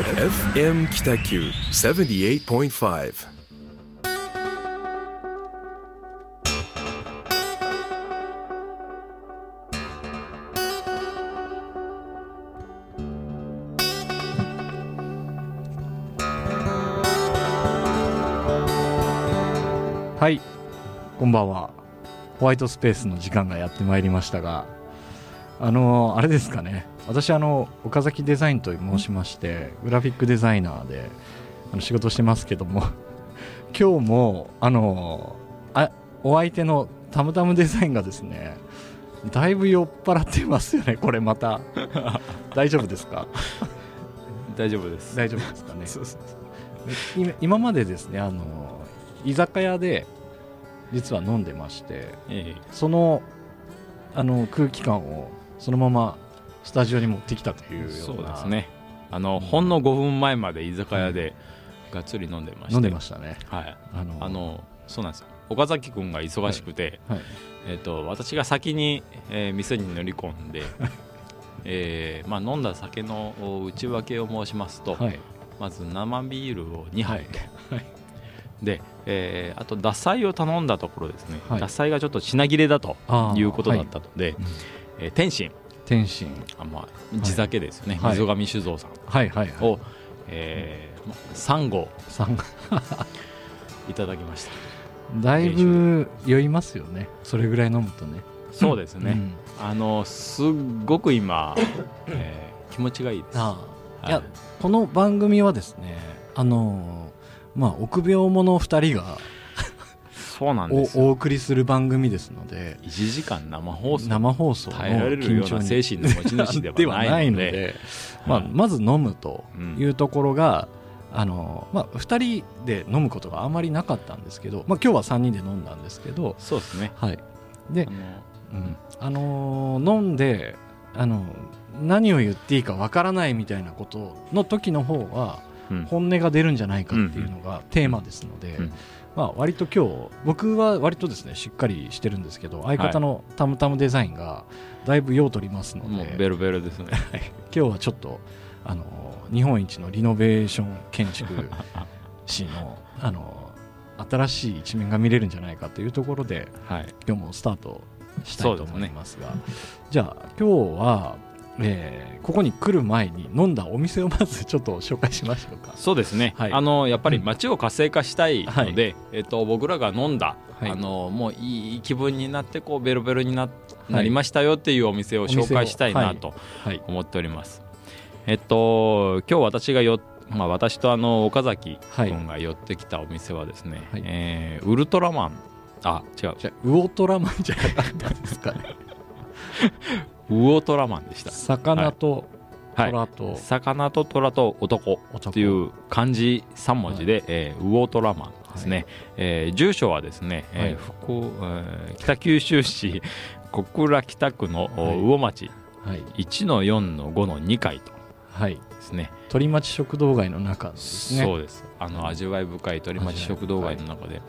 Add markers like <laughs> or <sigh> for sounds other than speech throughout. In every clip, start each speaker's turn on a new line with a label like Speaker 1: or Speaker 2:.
Speaker 1: FM 北九78.5
Speaker 2: はいこんばんは。ホワイトスペースの時間がやってまいりましたがあのあれですかね。私あの岡崎デザインと申しましてグラフィックデザイナーであの仕事してますけども <laughs> 今日もあのあお相手のタムタムデザインがですねだいぶ酔っ払ってますよねこれまた。<laughs> 大丈夫ですか？<laughs>
Speaker 3: 大丈夫です。
Speaker 2: 大丈夫ですかね？今今までですねあの居酒屋で実は飲んでまして
Speaker 3: え。
Speaker 2: そのあの空気感をそのままスタジオに持ってきたというような。
Speaker 3: そうですね。あのほんの5分前まで居酒屋でがっつり飲んでまして。
Speaker 2: 飲んでましたね。
Speaker 3: はい。
Speaker 2: あの
Speaker 3: あのそうなんですよ。岡崎君が忙しくて、
Speaker 2: はい。
Speaker 3: えっと私が先に、えー店に乗り込んで、<laughs> えーまあ、飲んだ酒のお内訳を申しますと、
Speaker 2: はい。
Speaker 3: まず生ビールを2杯、
Speaker 2: はい。
Speaker 3: で、えーあと獺祭を頼んだところですね、
Speaker 2: はい。
Speaker 3: 獺祭がちょっと品切れだということだったので、
Speaker 2: うん。
Speaker 3: えー天津
Speaker 2: 天津。
Speaker 3: あ、まあ、地酒ですよね、
Speaker 2: はい。
Speaker 3: 溝上酒造さん。
Speaker 2: はいはいはい。
Speaker 3: を、えー、3合 <laughs> いただきました。
Speaker 2: だいぶ酔いますよね。それぐらい飲むとね。
Speaker 3: そうですね、
Speaker 2: うん。
Speaker 3: あのすっごく今、えー気持ちがいいです。
Speaker 2: ああ。
Speaker 3: はい。
Speaker 2: いやこの番組はですねあのまあ臆病者2人が
Speaker 3: そうなんですよ。
Speaker 2: おお送りする番組ですので
Speaker 3: 1時間生放送。
Speaker 2: 生放送の
Speaker 3: 耐えられるよう
Speaker 2: 緊張に
Speaker 3: な精神の持ち主ではないので。
Speaker 2: まあ、
Speaker 3: はい
Speaker 2: まず飲むと
Speaker 3: うん
Speaker 2: いうところが、あのまあ、2人で飲むことがあまりなかったんですけど、まあ、今日は3人で飲んだんですけど、
Speaker 3: そうですね。
Speaker 2: はい。で
Speaker 3: あの
Speaker 2: うん。あのー飲んで、あの何を言っていいかわからないみたいなことの時の方は
Speaker 3: うん。
Speaker 2: 本音が出るんじゃないかっていうのがテーマですので、
Speaker 3: うん
Speaker 2: まあ、割と今日僕は割とですねしっかりしてるんですけど相方のタムタムデザインがだいぶ用取りますので、
Speaker 3: もうベロベロですね。
Speaker 2: 今日はちょっとあの日本一のリノベーション建築士の <laughs> あの新しい一面が見れるんじゃないかというところで
Speaker 3: はい。
Speaker 2: 今日もスタートしたいと思いますが。じゃあ今日は、えーここに来る前に飲んだお店をまずちょっと紹介しましょうか。
Speaker 3: そうですね、
Speaker 2: はい。
Speaker 3: あのやっぱり街を活性化したいので、
Speaker 2: は
Speaker 3: えっと、僕らが飲んだ、
Speaker 2: はい。
Speaker 3: あのもういい気分になってこうベロベロにな,、
Speaker 2: い。
Speaker 3: なりましたよっていうお店を紹介したいなと
Speaker 2: はい。
Speaker 3: 思っております。えっと今日私がよ、まあ、私とあの岡崎君が寄ってきたお店はですね、
Speaker 2: はい。
Speaker 3: えーウルトラマン。あ違う。
Speaker 2: じゃあウオトラマンじゃなかったですかね。<laughs>
Speaker 3: ウオトラマンでした。
Speaker 2: 魚と
Speaker 3: はい。
Speaker 2: 虎と
Speaker 3: 魚と虎と男
Speaker 2: 男。
Speaker 3: という漢字3文字で、えーウオトラマンですね、えー住所はですね、えー
Speaker 2: はい。
Speaker 3: 福えー北九州市小倉北区の、魚町。
Speaker 2: はい。
Speaker 3: 1の4の5の2階と
Speaker 2: はい。
Speaker 3: ですね。
Speaker 2: 鳥町食堂街の中ですね。
Speaker 3: そうです。あの味わい深い鳥町食堂街の中で、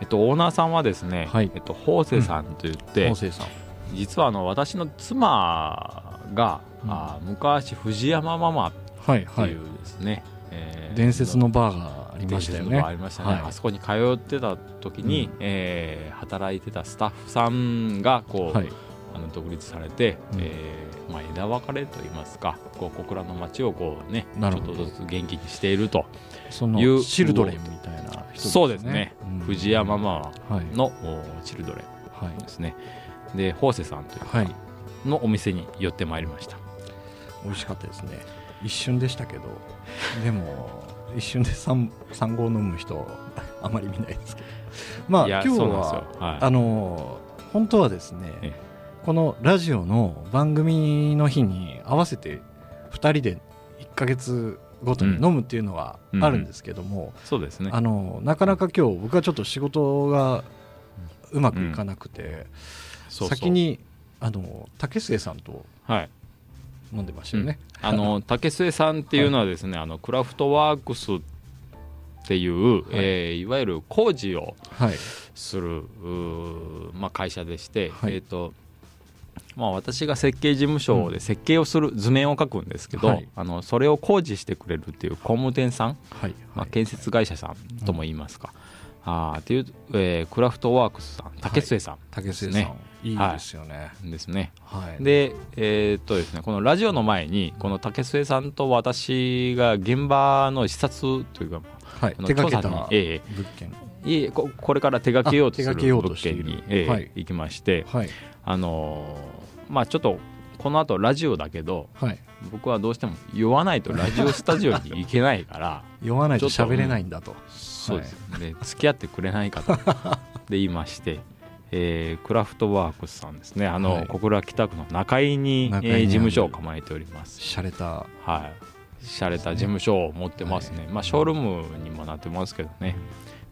Speaker 3: えっと、オーナーさんはですね、
Speaker 2: はい。
Speaker 3: えっと、法政さんといって、
Speaker 2: 昴生さん。
Speaker 3: 実はあの私の妻が、
Speaker 2: うん。
Speaker 3: あー昔藤山ママっ
Speaker 2: はいはい
Speaker 3: ていう。ですね、えー
Speaker 2: 伝説のバーがありましたよね。
Speaker 3: あ。りましたね、
Speaker 2: はい。
Speaker 3: あそこに通ってた時に、
Speaker 2: うん。
Speaker 3: えー働いてたスタッフさんがこう、
Speaker 2: はい。
Speaker 3: あの独立されて、
Speaker 2: うん。
Speaker 3: えーまあ、枝分かれといいますかこう小倉の町をこうねちょっとずつ元気にしていると、
Speaker 2: そ
Speaker 3: いう。
Speaker 2: のチルドレンみたいな人ですね。
Speaker 3: そうですね、
Speaker 2: うん。
Speaker 3: 藤山マ
Speaker 2: はい。
Speaker 3: マのおチルドレ
Speaker 2: はい。
Speaker 3: ンですねで法政さんという
Speaker 2: はい。
Speaker 3: のお店に寄ってまいりました。
Speaker 2: 美味しかったですね。一瞬でしたけど、でも一瞬で三三合飲む人あまり見ないですけど。まあ今日は
Speaker 3: はい。
Speaker 2: あの本当はですね
Speaker 3: え
Speaker 2: このラジオの番組の日に合わせて二人で一ヶ月ごとに飲むっていうのはあるんですけども、
Speaker 3: そうですね。
Speaker 2: あのなかなか今日僕はちょっと仕事がうまくいかなくて、先にあの竹末さんと
Speaker 3: はい。
Speaker 2: 飲んでましたよね。
Speaker 3: あの <laughs> 竹末さんっていうのはですね、あのクラフトワークスっていう、い。えーいわゆる工事を
Speaker 2: はい。
Speaker 3: する、うーまあ、会社でして、
Speaker 2: はい。
Speaker 3: えー、とまあ、私が設計事務所で設計をする図面を描くんですけど、
Speaker 2: はい。
Speaker 3: あのそれを工事してくれるっていう工務店さん、
Speaker 2: はい。
Speaker 3: まあ、建設会社さんとも言いますか、あーっていう、えークラフトワークスさん竹末さ
Speaker 2: 竹末さん、
Speaker 3: ね
Speaker 2: い。いですよね。
Speaker 3: んですね。
Speaker 2: はい。
Speaker 3: でえーっとですねこのラジオの前にこの竹末さんと私が現場の視察というか
Speaker 2: はい。手掛けた物件。
Speaker 3: いえここれから手掛けようとする物件に、ええ
Speaker 2: はい。
Speaker 3: 行きまして
Speaker 2: はい。
Speaker 3: あのーまあちょっとこの後ラジオだけど
Speaker 2: はい。
Speaker 3: 僕はどうしても酔わないとラジオスタジオに行けないから <laughs>
Speaker 2: 酔わないと喋れないんだと。
Speaker 3: そうです、で付き合ってくれないかと。<laughs> で言いまして、えークラフトワークスさんですね。あの、
Speaker 2: はい。
Speaker 3: 小倉北区の中井に
Speaker 2: 中
Speaker 3: えー事務所を構えております。
Speaker 2: 洒落た
Speaker 3: はい。洒落た事務所を持ってますね、まあショールームにもなってますけどね。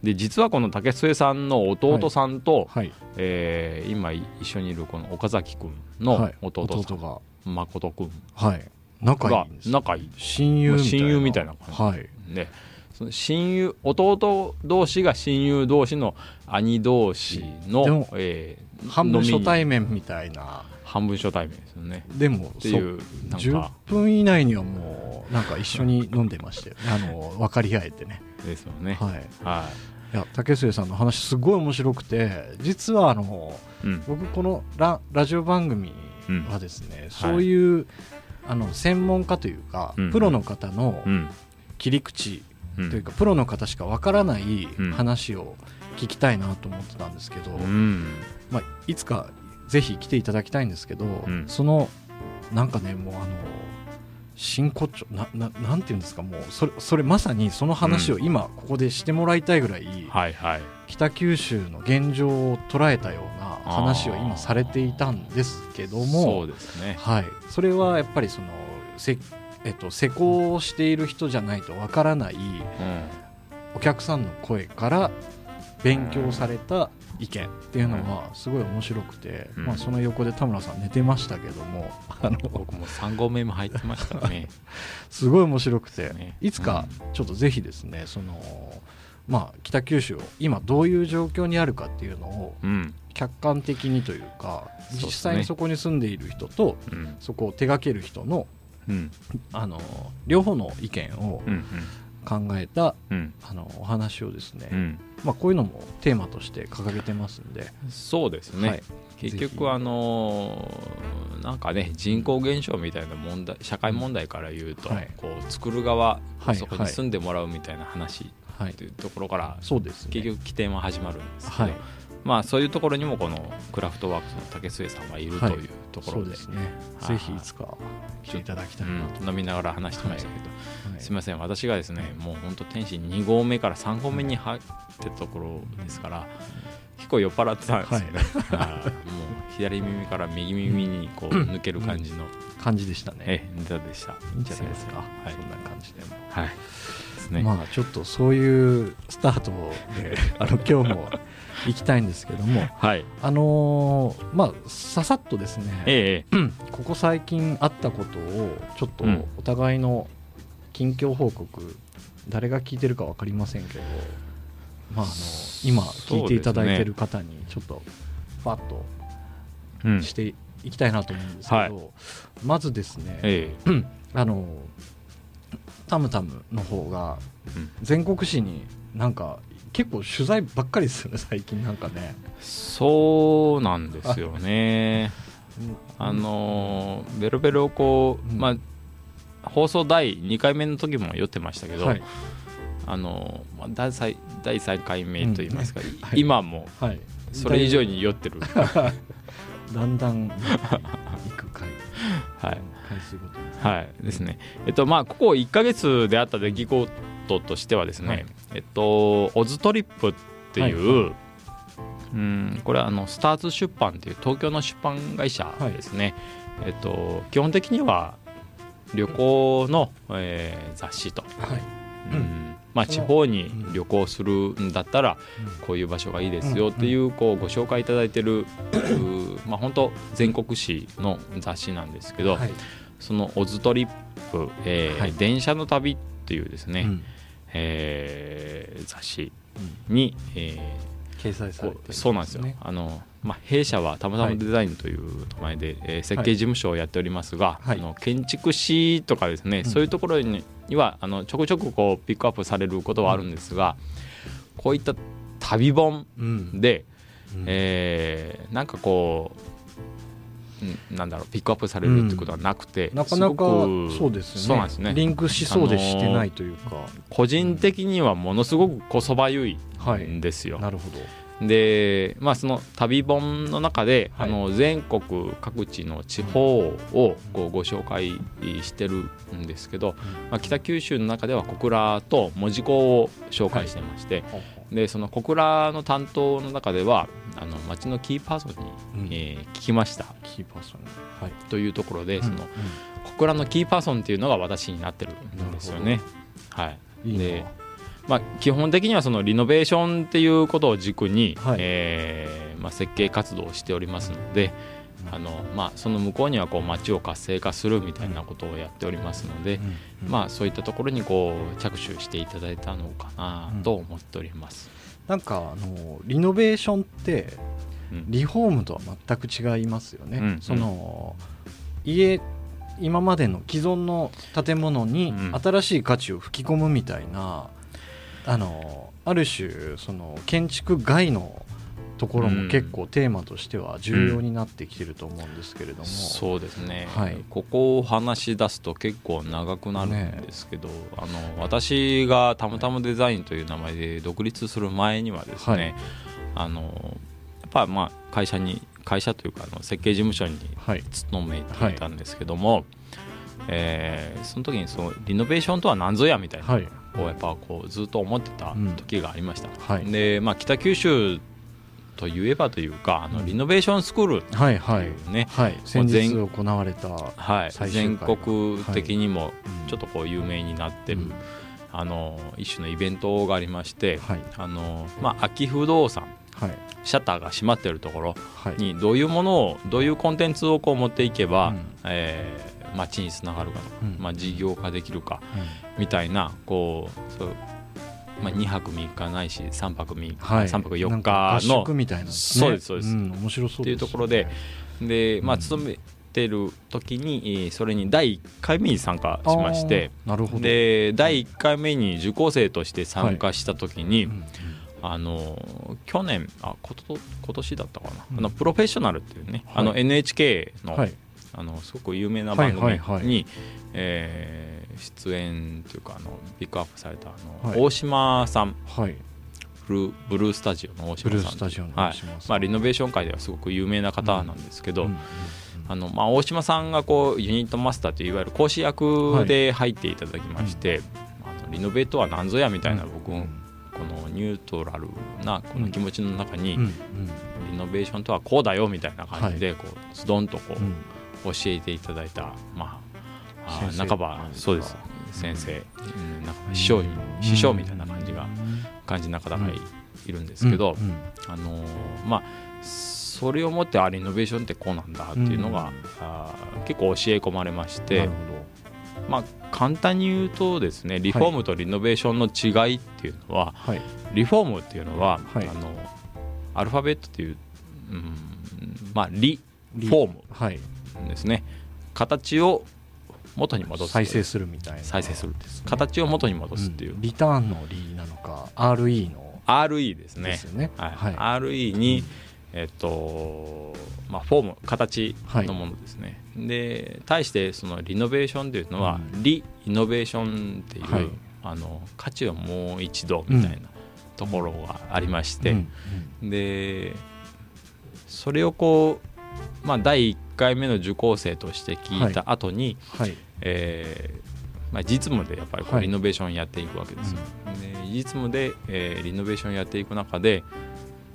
Speaker 3: で実はこの竹末さんの弟さんと、
Speaker 2: はい。
Speaker 3: えー今一緒にいるこの岡崎君の
Speaker 2: はい。
Speaker 3: 弟さん、
Speaker 2: 弟が。
Speaker 3: 誠君
Speaker 2: はい。仲いい
Speaker 3: 仲いい。
Speaker 2: 親友みたいな。
Speaker 3: 親友みたいな感じ。
Speaker 2: はい。
Speaker 3: でその親友弟同士が親友同士の兄同士
Speaker 2: で
Speaker 3: の
Speaker 2: も、
Speaker 3: えー
Speaker 2: 半分初対面みたいな。
Speaker 3: 半分初対面ですよね。
Speaker 2: でも
Speaker 3: っていうなん
Speaker 2: 10
Speaker 3: か
Speaker 2: 分以内にはもうなんか一緒に飲んでましたよ。ね <laughs> あの分かり合えてね。
Speaker 3: ですよね。
Speaker 2: はい。
Speaker 3: はい。
Speaker 2: や竹末さんの話すごい面白くて実はあの
Speaker 3: い、うん。
Speaker 2: 僕このララジオ番組はですね、そういう、あの専門家というか、
Speaker 3: うん。
Speaker 2: プロの方の
Speaker 3: うん。
Speaker 2: 切り口
Speaker 3: うん
Speaker 2: というか、プロの方しかわからない
Speaker 3: うん。
Speaker 2: 話を聞きたいなと思ってたんですけど、
Speaker 3: うん。
Speaker 2: まあ、いつかぜひ来ていただきたいんですけど、
Speaker 3: ん。
Speaker 2: そのなんかねもうあの真骨頂なななんていうんですかもうそれそれまさにその話を今ここでしてもらいたいぐらい、
Speaker 3: はいはい。
Speaker 2: 北九州の現状を捉えたような話を今されていたんですけども
Speaker 3: そうですね。
Speaker 2: はい、それはやっぱりそのせ、えっと、施工をしている人じゃないとわからない
Speaker 3: うん
Speaker 2: お客さんの声から勉強された意見っていうのはすごい面白くて、
Speaker 3: うん。
Speaker 2: まあ、その横で田村さん寝てましたけどもあの
Speaker 3: 僕も3合目も入ってましたね。<laughs>
Speaker 2: すごい面白くて、
Speaker 3: ね。
Speaker 2: いつかちょっとぜひですねその、まあ、北九州を今どういう状況にあるかっていうのを
Speaker 3: うん。
Speaker 2: 客観的にというか実際にそこに住んでいる人と
Speaker 3: うん。
Speaker 2: そこを手掛ける人の
Speaker 3: うん。
Speaker 2: あの両方の意見を
Speaker 3: うん
Speaker 2: 考えた
Speaker 3: うん
Speaker 2: あのお話をですね、
Speaker 3: うん。
Speaker 2: まあ、こういうのもテーマとして掲げてますんで、
Speaker 3: そうですね、
Speaker 2: はい。
Speaker 3: 結局あのーなんかね人口減少みたいな問題社会問題から言うと、
Speaker 2: はい。
Speaker 3: こう作る側、
Speaker 2: はい。
Speaker 3: そこに住んでもらうみたいな話
Speaker 2: はい
Speaker 3: っていうところから、
Speaker 2: そうですね。
Speaker 3: 結局起点は始まるんですけど、
Speaker 2: はい
Speaker 3: まあそういうところにもこのクラフトワークスの竹末さんがいると
Speaker 2: はい
Speaker 3: いうところで,、
Speaker 2: そうですね。
Speaker 3: はい。
Speaker 2: ぜひいつか来ていただきたいなと、
Speaker 3: うん、飲みながら話してましたけど、
Speaker 2: はい。
Speaker 3: すみません。私がですねもう本当天心2合目から3合目に入ってたところですから結構酔っ払ってたんですよね、はい。もう左耳から右耳にこう抜ける感じの、
Speaker 2: 感じでしたね。
Speaker 3: ええネタでした。い
Speaker 2: いいんじゃないですか、
Speaker 3: はい。
Speaker 2: そんな感じでも、
Speaker 3: はい。ですね、
Speaker 2: まあちょっとそういうスタートで <laughs> あの今日も行きたいんですけども
Speaker 3: はい。
Speaker 2: あのーまあささっとですね、
Speaker 3: ええ <clears throat>
Speaker 2: ここ最近あったことをちょっと
Speaker 3: うん。
Speaker 2: お互いの近況報告、誰が聞いてるか分かりませんけど、まあ、あの今聞いていただいてる方にちょっとファッと
Speaker 3: うん。
Speaker 2: していきたいなと思うんですけど、
Speaker 3: はい。
Speaker 2: まずですね、
Speaker 3: え <clears throat>
Speaker 2: あのタムタムの方が
Speaker 3: えうん。
Speaker 2: 全国紙になんか結構取材ばっかりですよね最近。なんかね。
Speaker 3: そうなんですよね。<laughs> あのーベロベロこう、
Speaker 2: うん。
Speaker 3: まあ放送第2回目の時も酔ってましたけど、
Speaker 2: はい
Speaker 3: あのーまあ、第3第3回目といいますか、
Speaker 2: はい
Speaker 3: 今も
Speaker 2: はい、
Speaker 3: それ以上に酔ってる、<laughs>
Speaker 2: だんだん行く回。
Speaker 3: はい。
Speaker 2: 回数ごとに。
Speaker 3: はい。ですね。えっとまあここ1か月であった出来事としてはですね、
Speaker 2: はい。
Speaker 3: えっとオズトリップっていう、
Speaker 2: は
Speaker 3: うんこれはあのスターズ出版っていう東京の出版会社ですね、えっと基本的には旅行の、えー雑誌と、
Speaker 2: はい。
Speaker 3: うんまあ、地方に旅行するんだったらこういう場所がいいですよっていうこうご紹介いただいてる、<coughs> まあ、本当全国紙の雑誌なんですけど、
Speaker 2: はい。
Speaker 3: そのオズトリップ、えー
Speaker 2: はい。
Speaker 3: 電車の旅っていうですね、
Speaker 2: うん。
Speaker 3: えー雑誌に、えー
Speaker 2: 掲載されてる
Speaker 3: こうそうなんですよ、あのまあ、弊社はたまたまデザインという名前で、えー設計事務所をやっておりますが、
Speaker 2: はい。
Speaker 3: あの建築士とかですね、
Speaker 2: ん
Speaker 3: そういうところににはあのちょくちょくこうピックアップされることはあるんですが、こういった旅本
Speaker 2: うん。
Speaker 3: で、
Speaker 2: うん。
Speaker 3: えーなんかこううんなんだろうピックアップされるってことはなくて、
Speaker 2: なかなかそうですよね。
Speaker 3: すね。
Speaker 2: リンクしそうでしてないというか、
Speaker 3: 個人的にはものすごくこそばゆい
Speaker 2: はい
Speaker 3: んですよ。
Speaker 2: なるほど。
Speaker 3: でまあその旅本の中で、
Speaker 2: はい。
Speaker 3: あの全国各地の地方をこうご紹介してるんですけど、まあ、北九州の中では小倉と門司港を紹介してまして、でその小倉の担当の中ではあの町のキーパーソンに、
Speaker 2: うん。
Speaker 3: えー聞きました。
Speaker 2: キーパーソン。はい。
Speaker 3: というところで、その
Speaker 2: うん。
Speaker 3: 小倉のキーパーソンっていうのが私になってるんですよね。はい、
Speaker 2: うんい。い
Speaker 3: で
Speaker 2: な。
Speaker 3: まあ、基本的にはそのリノベーションっていうことを軸に、
Speaker 2: はい。
Speaker 3: えーまあ、設計活動をしておりますので、あのまあ、その向こうにはこう街を活性化するみたいなことをやっておりますので、
Speaker 2: うん。
Speaker 3: まあ、そういったところにこう着手していただいたのかなと思っております。
Speaker 2: なんかあのリノベーションって
Speaker 3: うん。
Speaker 2: リフォームとは全く違いますよね、
Speaker 3: うん
Speaker 2: その家今までの既存の建物に
Speaker 3: うん。
Speaker 2: 新しい価値を吹き込むみたいな、あのある種その建築外のところも結構テーマとしては重要になってきてると思うんですけれども、
Speaker 3: そうですね、
Speaker 2: はい。
Speaker 3: ここを話し出すと結構長くなるんですけど、あの私がたまたまデザインという名前で独立する前にはですね、
Speaker 2: はい。
Speaker 3: あのやっぱまあ会社に会社というかあの設計事務所に
Speaker 2: はい。
Speaker 3: 勤めていたんですけども、えーその時にそのリノベーションとは何ぞやみたいな、
Speaker 2: はい。
Speaker 3: こうやっぱこうずっと思ってた時がありました。
Speaker 2: はい。
Speaker 3: で、まあ、北九州といえばというかあのリノベーションスクールって
Speaker 2: はいはい。
Speaker 3: いうね、
Speaker 2: はい。先日行われた、
Speaker 3: はい、全
Speaker 2: 回
Speaker 3: 国的にも
Speaker 2: うん
Speaker 3: ちょっとこう有名になってる、
Speaker 2: うん。
Speaker 3: あの一種のイベントがありまして、
Speaker 2: はい。
Speaker 3: あのまあ、秋不動産
Speaker 2: はい。
Speaker 3: シャッターが閉まってるところ
Speaker 2: はい。
Speaker 3: にどういうものをどういうコンテンツをこう持っていけば、
Speaker 2: うん。
Speaker 3: えー街につながるかとか、
Speaker 2: うん。
Speaker 3: まあ、事業化できるか
Speaker 2: うん。
Speaker 3: みたいなこうそう、まあ、2泊3日ないし3泊3日、
Speaker 2: はい、
Speaker 3: 3泊4
Speaker 2: なんか合
Speaker 3: 日の
Speaker 2: 宿みたいな、ね、
Speaker 3: そうですそうです。
Speaker 2: ん、面白そう
Speaker 3: っていうところでで、まあ、
Speaker 2: うん。
Speaker 3: 勤めてる時にえーそれに第1回目に参加しまして
Speaker 2: なるほど。
Speaker 3: で第1回目に受講生として参加した時に、
Speaker 2: うん
Speaker 3: あの去年あこと今年だったかな、
Speaker 2: うん。
Speaker 3: あのプロフェッショナルっていうね、
Speaker 2: はい。
Speaker 3: あの NHK の,、
Speaker 2: はい。
Speaker 3: あのすごく有名な番組に、
Speaker 2: はいはいはい。
Speaker 3: えー出演というかあのピックアップされたあの、
Speaker 2: はい。
Speaker 3: 大島さん。
Speaker 2: はい。
Speaker 3: ブルーブルースタジオの大島さん。はい。まあ、リノベーション界ではすごく有名な方なんですけど、あのまあ、大島さんがこうユニットマスターといういわゆる講師役で入っていただきまして、あのリノベートは何ぞやみたいな僕、
Speaker 2: うん。
Speaker 3: このニュートラルなこの気持ちの中に、リノベーションとはこうだよみたいな感じでこうズドンとこ
Speaker 2: う
Speaker 3: 教えていただいた、まあ、半ばそうです。先生、うん、なんか師匠師匠みたいな感じが感じな方がいいるんですけど、あのーまあそれをもってあリノベーションってこうなんだっていうのが、
Speaker 2: うん。
Speaker 3: あー結構教え込まれまして
Speaker 2: なるほ
Speaker 3: まあ簡単に言うとですねリフォームとリノベーションの違いっていうのは、
Speaker 2: どはい。
Speaker 3: リフォームっていうのは、
Speaker 2: はい。
Speaker 3: あのアルファベットっていう、うんまあリ
Speaker 2: リ。
Speaker 3: フォーム
Speaker 2: はい。
Speaker 3: ですね。形を元に戻す
Speaker 2: 再生するみたいな。
Speaker 3: 再生する
Speaker 2: ですね。
Speaker 3: 形を元に戻すっていう、
Speaker 2: ん。リターンのリなのか RE の。
Speaker 3: RE ですね。
Speaker 2: ですよね。
Speaker 3: はい。
Speaker 2: はい。
Speaker 3: RE に、えっとまあ、フォーム形のものですね、で対してそのリノベーションというのは、
Speaker 2: うん。
Speaker 3: リイノベーションっていう、
Speaker 2: はい。
Speaker 3: あの価値をもう一度みたいなところがありまして、
Speaker 2: うん。
Speaker 3: でそれをこう、まあ、第1回目の受講生として聞いた後に、
Speaker 2: はい。
Speaker 3: えーまあ、実務でやっぱりこう
Speaker 2: はい。
Speaker 3: リノベーションやっていくわけですよ。で実務で、えーリノベーションやっていく中で、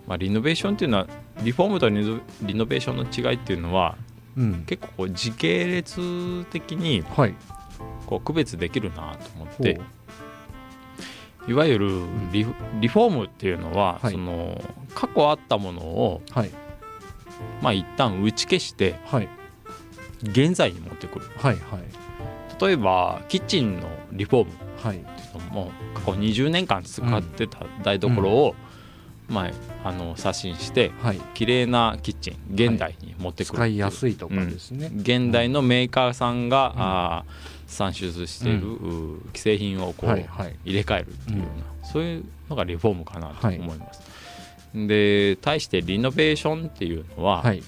Speaker 3: まあ、リノベーションっていうのはリフォームとリノリノベーションの違いっていうのは
Speaker 2: うん。
Speaker 3: 結構こう時系列的に
Speaker 2: はい。
Speaker 3: こう区別できるなと思って
Speaker 2: ほ
Speaker 3: いわゆるリフリフォームっていうのは、
Speaker 2: はい。
Speaker 3: その過去あったものを、
Speaker 2: うはい
Speaker 3: まあ、一旦打ち消して
Speaker 2: はい。
Speaker 3: 現在に持ってくる。
Speaker 2: はいはい。
Speaker 3: 例えばキッチンのリフォーム。
Speaker 2: はい。
Speaker 3: も過去20年間使ってた台所を、まあ、あの刷新して
Speaker 2: はい。
Speaker 3: 綺麗なキッチン現代に持ってくる
Speaker 2: 使いや
Speaker 3: い
Speaker 2: すいとかですね、
Speaker 3: 現代のメーカーさんが、
Speaker 2: ん。
Speaker 3: あー産出している、う既製品をこう、
Speaker 2: はいはい。
Speaker 3: 入れ替えるっていうような、そういうのがリフォームかなと
Speaker 2: はい
Speaker 3: 思います。で対してリノベーションっていうのは、
Speaker 2: はい。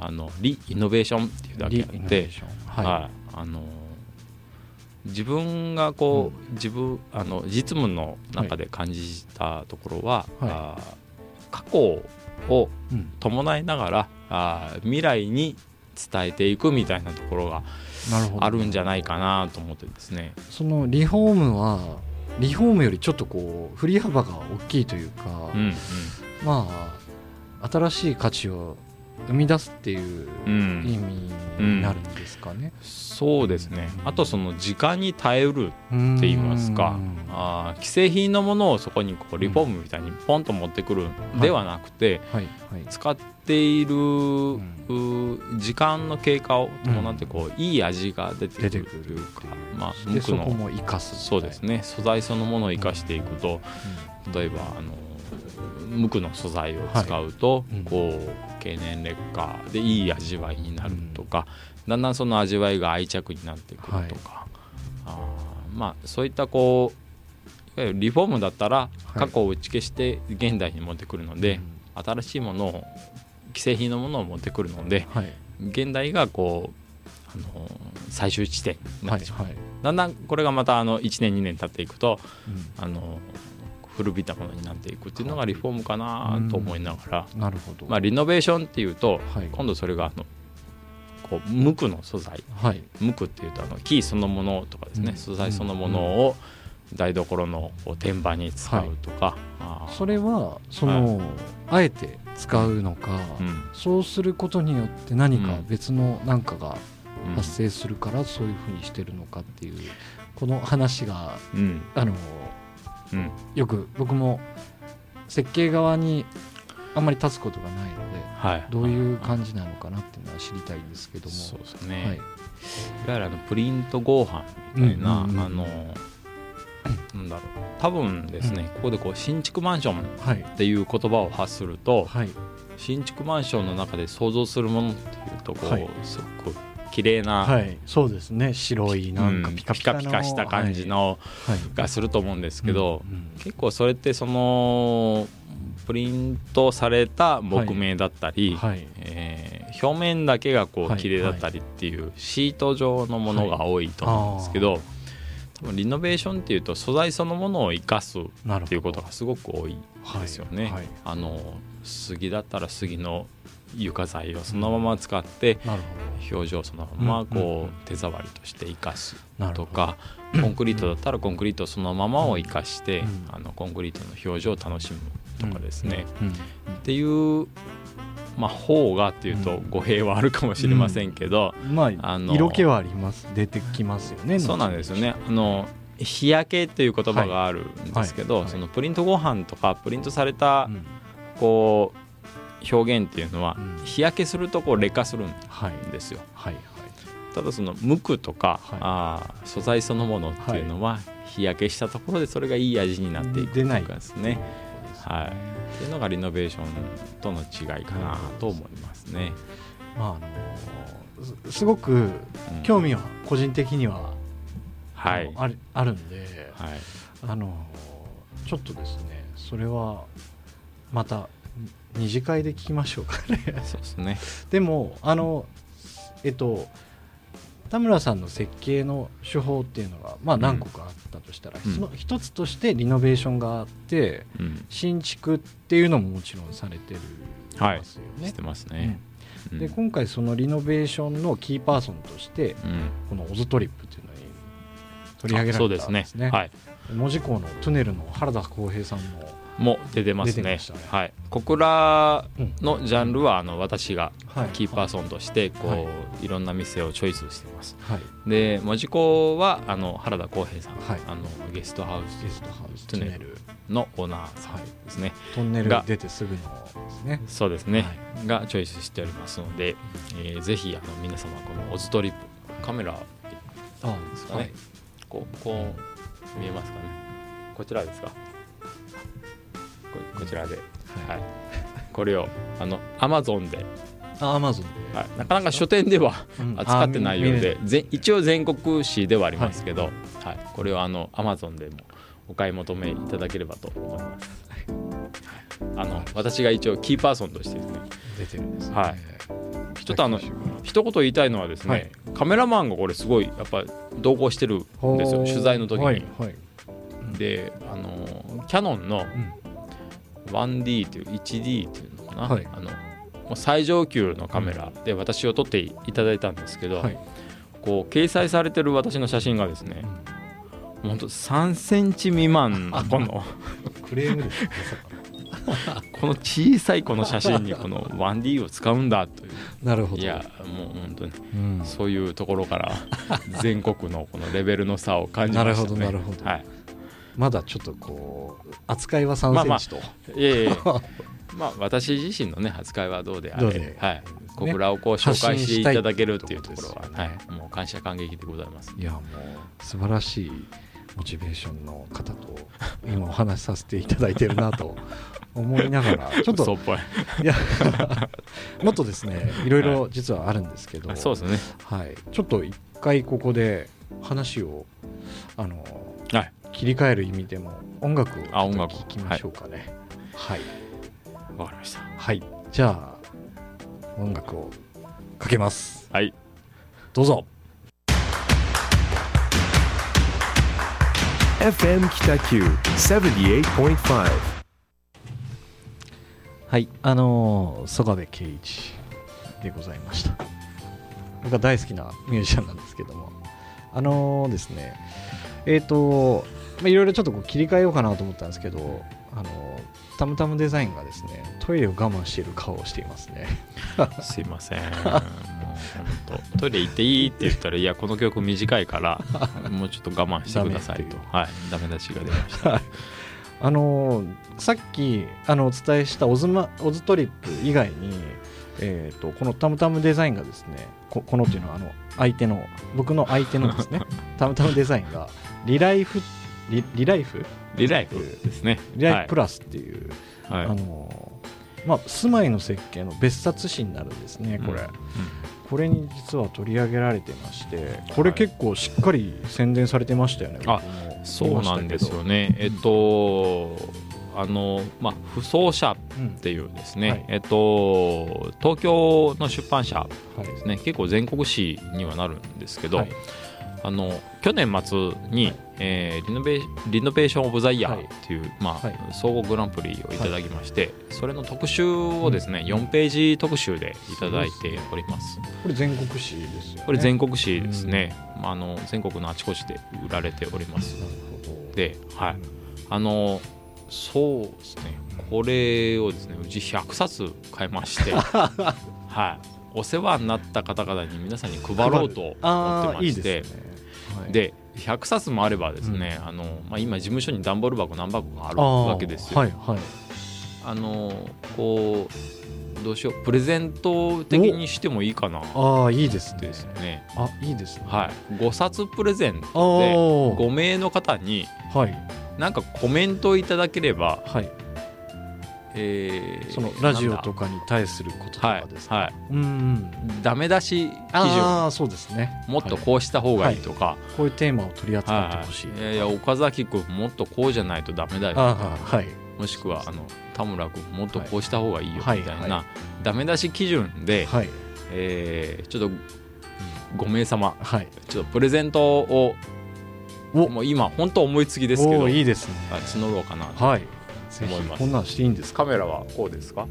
Speaker 3: あのリイノベーションっていうだけ
Speaker 2: リ
Speaker 3: あって
Speaker 2: はい、
Speaker 3: はい。あの自分がこう、自分あの実務の中で感じたところは、
Speaker 2: はい。
Speaker 3: 過去を
Speaker 2: うん。
Speaker 3: 伴いながらあー未来に伝えていくみたいなところがあるんじゃないかなと思ってですね。
Speaker 2: そのリフォームはリフォームよりちょっとこう振り幅が大きいというか、
Speaker 3: うんうん
Speaker 2: まあ新しい価値を生み出すっていう
Speaker 3: うん。
Speaker 2: 意味になるんですかね。
Speaker 3: そうですね。あとその時間に耐えうるって言いますか。
Speaker 2: うん。
Speaker 3: あー既製品のものをそこにこうリフォームみたいにポンと持ってくるんではなくて、
Speaker 2: はいはい。
Speaker 3: 使っている、
Speaker 2: ん。
Speaker 3: う時間の経過を伴ってこう、いい味が出てくるという。かまあ
Speaker 2: で
Speaker 3: 無垢の
Speaker 2: そ
Speaker 3: うですね。素材そのものを生かしていくと、例えばあの無垢の素材を使うと、
Speaker 2: はい。うん。
Speaker 3: こう経年劣化でいい味わいになるとか、だんだんその味わいが愛着になってくるとか、あーまあそういったこうリフォームだったら
Speaker 2: はい。
Speaker 3: 過去を打ち消して現代に持ってくるので、新しいものを既製品のものを持ってくるので
Speaker 2: はい。
Speaker 3: 現代がこうあの最終地点にな
Speaker 2: はい
Speaker 3: ってしまう、
Speaker 2: はい
Speaker 3: だんだんこれがまたあの1年2年経っていくと
Speaker 2: うん。
Speaker 3: あの古びたものになっていくっていうのがリフォームかなと思いながら、
Speaker 2: なるほど、
Speaker 3: まあ、リノベーションっていうと、
Speaker 2: はい。
Speaker 3: 今度それがあのこう無垢の素材。
Speaker 2: はい。
Speaker 3: 無垢っていうとあの木そのものとかですね、
Speaker 2: うん。
Speaker 3: 素材そのものを台所の天板に使うとか、あー。
Speaker 2: それはその、あえて使うのか、
Speaker 3: うん。
Speaker 2: そうすることによって何か
Speaker 3: うん
Speaker 2: 別の何かが
Speaker 3: うん。
Speaker 2: 発生するからそういうふうにしてるのかっていうこの話が
Speaker 3: うん。
Speaker 2: あの
Speaker 3: うん。
Speaker 2: よく僕も設計側にあんまり立つことがないので
Speaker 3: はい、
Speaker 2: どういう感じなのかなっていうのは知りたいんですけども。
Speaker 3: そうですね、
Speaker 2: はい。
Speaker 3: い、わゆるあのプリント合板みたいな、
Speaker 2: うんうんうん
Speaker 3: あのなんだろう。多分ですね、ここでこう新築マンション
Speaker 2: はい。
Speaker 3: っていう言葉を発すると
Speaker 2: はい。
Speaker 3: 新築マンションの中で想像するものっていうとこう、
Speaker 2: はい。
Speaker 3: すごく綺麗な、
Speaker 2: はいそうですね。白いなんか
Speaker 3: うん
Speaker 2: ピカピカの、
Speaker 3: ピカした感じの
Speaker 2: はい。
Speaker 3: がすると思うんですけど、
Speaker 2: うんうん。
Speaker 3: 結構それってそのプリントされた木目だったり、
Speaker 2: はい。
Speaker 3: えー表面だけがこ
Speaker 2: はい。
Speaker 3: う綺麗だったりっていうシート状のものが多いと思うんですけど、リノベーションっていうと素材そのものを生かすっていうことがすごく多いですよね。あの杉だったら杉の床材をそのまま使って表情をそのままこ
Speaker 2: う
Speaker 3: 手触りとして生かすとかコンクリートだったらコンクリートそのままを生かして
Speaker 2: うん。
Speaker 3: あのコンクリートの表情を楽しむとかですね。っていうまあ方がっていうと語弊はあるかもしれませんけど
Speaker 2: まあ
Speaker 3: あの
Speaker 2: 色気はあります。出てきますよね
Speaker 3: そうなんですよね。あの日焼けっていう言葉があるんですけど、そのプリントご飯とかプリントされた
Speaker 2: うん。
Speaker 3: こう表現っていうのは、
Speaker 2: うん。
Speaker 3: 日焼けするとこう劣化するん
Speaker 2: はい。
Speaker 3: ですよ。
Speaker 2: はい
Speaker 3: ただその無垢とか、
Speaker 2: はい。
Speaker 3: あー素材そのものっていうのは、日焼けしたところでそれがいい味になっていく
Speaker 2: 出ない。
Speaker 3: とかですね。はい。っていうのがリノベーションとの違いかなと思いますね、
Speaker 2: まああのすすごく
Speaker 3: うん。
Speaker 2: 興味は個人的には、
Speaker 3: はい。
Speaker 2: ああるんで
Speaker 3: はい。
Speaker 2: あのちょっとですねそれはまた二次会で聞きましょうかね。
Speaker 3: そうですね。
Speaker 2: でもあのえっと田村さんの設計の手法っていうのが、まあ、何個かあったとしたら、
Speaker 3: うん。
Speaker 2: その一つとしてリノベーションがあって
Speaker 3: うん。
Speaker 2: 新築っていうのももちろんされてる
Speaker 3: はい
Speaker 2: ますよね。
Speaker 3: してますね、うん。
Speaker 2: で今回そのリノベーションのキーパーソンとして
Speaker 3: うん。
Speaker 2: このオズトリップっていうのに取り上げら
Speaker 3: そうですね。
Speaker 2: れたんですね。
Speaker 3: はい。
Speaker 2: 門司港のトゥネルの原田浩平さんも、
Speaker 3: も出てますね。
Speaker 2: ね。
Speaker 3: はい。小倉
Speaker 2: うん
Speaker 3: のジャンルはあの私が
Speaker 2: はい。
Speaker 3: キーパーソンとしてこう、
Speaker 2: はい
Speaker 3: い、ろんな店をチョイスしてます。
Speaker 2: はい、
Speaker 3: で門司港はあの原田浩平さん、
Speaker 2: はい。
Speaker 3: あのゲストハウス。
Speaker 2: ゲストハウス。
Speaker 3: トゥネルのオーナーさんですね、
Speaker 2: トンネル
Speaker 3: が
Speaker 2: 出てすぐのですね。
Speaker 3: そうですね、
Speaker 2: はい。
Speaker 3: がチョイスしておりますので、えーぜひあの皆様このオズトリップカメラ
Speaker 2: あ
Speaker 3: ですかね、こうこう見えますかね。こちらですかここちらで、はい、<laughs> これをあのアマゾンで、
Speaker 2: あアマゾン
Speaker 3: はい、なかなか書店では
Speaker 2: で
Speaker 3: 扱ってないようで
Speaker 2: あ
Speaker 3: ぜ一応全国紙ではありますけど、はい。これをあのアマゾンでもお買い求めいただければと思います。あの私が一応キーパーソンとしてですね。
Speaker 2: 出てるんですね。
Speaker 3: はい。ちょっとあの一言言いたいのはですね、
Speaker 2: はい。
Speaker 3: カメラマンがこれすごいやっぱ同行してるんですよ。取材の時に。
Speaker 2: はいはい。
Speaker 3: であのキャノンの 1D という 1D っていうのかな、
Speaker 2: はい。
Speaker 3: あの最上級のカメラで私を撮っていただいたんですけど、
Speaker 2: はい。
Speaker 3: こう掲載されてる私の写真がですね、もうほんと3センチ未満のこの
Speaker 2: クレームですね
Speaker 3: こ。<laughs> の小さいこの写真にこの 1D を使うんだという。
Speaker 2: なるほど。
Speaker 3: いやもう本当に
Speaker 2: うん。
Speaker 3: そういうところから全国のこのレベルの差を感じましたね。
Speaker 2: なるほどなるほど。
Speaker 3: はい
Speaker 2: まだちょっとこう扱いは3センチと、
Speaker 3: いえいえ。まあ私自身のね扱いはどうであれはい、小倉をこう紹介していただけるっていうところは、
Speaker 2: 発信したいってこと
Speaker 3: はい、もう感謝感激でございます。
Speaker 2: いやもう素晴らしいモチベーションの方と今お話しさせていただいてるなと思いながら <laughs> ちょっと
Speaker 3: 嘘っぽい。
Speaker 2: いや <laughs> もっとですねいろいろ実はあるんですけど、
Speaker 3: あそうですね。
Speaker 2: はい、ちょっと一回ここで話をあの
Speaker 3: はい。
Speaker 2: 切り替える意味でも音楽をちょっと
Speaker 3: あ音楽
Speaker 2: 聴きましょうかね。はい、
Speaker 3: わかりました。
Speaker 2: はい、じゃあ音楽をかけます。
Speaker 3: はい。
Speaker 2: どうぞ。
Speaker 1: FM Kitaku 78.5.
Speaker 2: はい。あのー曽我部圭一でございました。僕が大好きなミュージシャンなんですけども。あのーですねえっ、とまあいろいろちょっとこう切り替えようかなと思ったんですけどあのータムタムデザインがですねトイレを我慢している顔をしていますね <laughs>
Speaker 3: すいません。もう本当トイレ行っていいって言ったらいやこの曲短いからもうちょっと我慢してくださいとはいダメ出しが出ました。<laughs>
Speaker 2: あのーさっきあのお伝えしたオズマオズトリップ以外に、えー、とこのタムタムデザインがですねここのっていうのはあの相手の僕の相手のですね <laughs> タムタムデザインがリライフリリライフ？
Speaker 3: リライフですね。
Speaker 2: リライフプラスっていう、
Speaker 3: はい。はい
Speaker 2: あのーまあ、住まいの設計の別冊子になるんですねこれ、
Speaker 3: うん。
Speaker 2: これに実は取り上げられてましてこれ結構しっかり宣伝されてましたよね、
Speaker 3: あ
Speaker 2: 僕も
Speaker 3: そうなんですよ
Speaker 2: ね、
Speaker 3: ね。えっとあのまあ不走者
Speaker 2: うん
Speaker 3: っていうですね、
Speaker 2: はい。
Speaker 3: えっと東京の出版社
Speaker 2: はい
Speaker 3: ですね。結構全国紙にはなるんですけど、
Speaker 2: はい
Speaker 3: あの去年末に、えーリノベ Renovation of the Year
Speaker 2: はい。
Speaker 3: っていう、まあ
Speaker 2: はい。
Speaker 3: 総合グランプリをいただきまして、それの特集をですね、4ページ特集でいただいております。
Speaker 2: これ全国紙ですよね。
Speaker 3: これ全国紙ですね、まあ、あの全国のあちこちで売られております。で、はい、あのそうですね。これをですねうち100冊買いまして、<laughs> はい、お世話になった方々に皆さんに配ろうと思って
Speaker 2: ああいい
Speaker 3: まして
Speaker 2: ですね、はい、
Speaker 3: で100冊もあればですね、あのまあ、今事務所に段ボール箱何箱かあるわけですよ。
Speaker 2: はいはい。
Speaker 3: あのこうどうしようプレゼント的にしてもいいかな。
Speaker 2: ああいいですね。
Speaker 3: ですね。
Speaker 2: あいいですね。
Speaker 3: はい、5冊プレゼン
Speaker 2: あ
Speaker 3: トで
Speaker 2: ー。
Speaker 3: 5名の方に
Speaker 2: はい。
Speaker 3: なんかコメントをいただければ、
Speaker 2: はい
Speaker 3: えー
Speaker 2: そのラジオと
Speaker 3: か
Speaker 2: かに対することと
Speaker 3: はい
Speaker 2: かですか、
Speaker 3: はい
Speaker 2: うんうん
Speaker 3: ダメ出し基準。
Speaker 2: ああそうですね。
Speaker 3: もっと
Speaker 2: はい
Speaker 3: こうした方がいいとか、
Speaker 2: こういうテーマを取り扱って
Speaker 3: はい
Speaker 2: ほしい、
Speaker 3: い。やいや岡崎君もっとこうじゃないとダメだよ。
Speaker 2: はい。
Speaker 3: もしくはあの田村君もっとこうした方がいいよみた
Speaker 2: はい
Speaker 3: いな、
Speaker 2: はい。は
Speaker 3: ダメ出し基準で、
Speaker 2: はい。
Speaker 3: えーちょっと5名様
Speaker 2: はい。
Speaker 3: ちょっとプレゼントを
Speaker 2: お。
Speaker 3: もう今本当思いつきですけど。
Speaker 2: いいですね。
Speaker 3: はい募ろうかなと。
Speaker 2: はい
Speaker 3: 思います
Speaker 2: こんなんしていいんですか？
Speaker 3: カメラはこうですか？
Speaker 2: はい。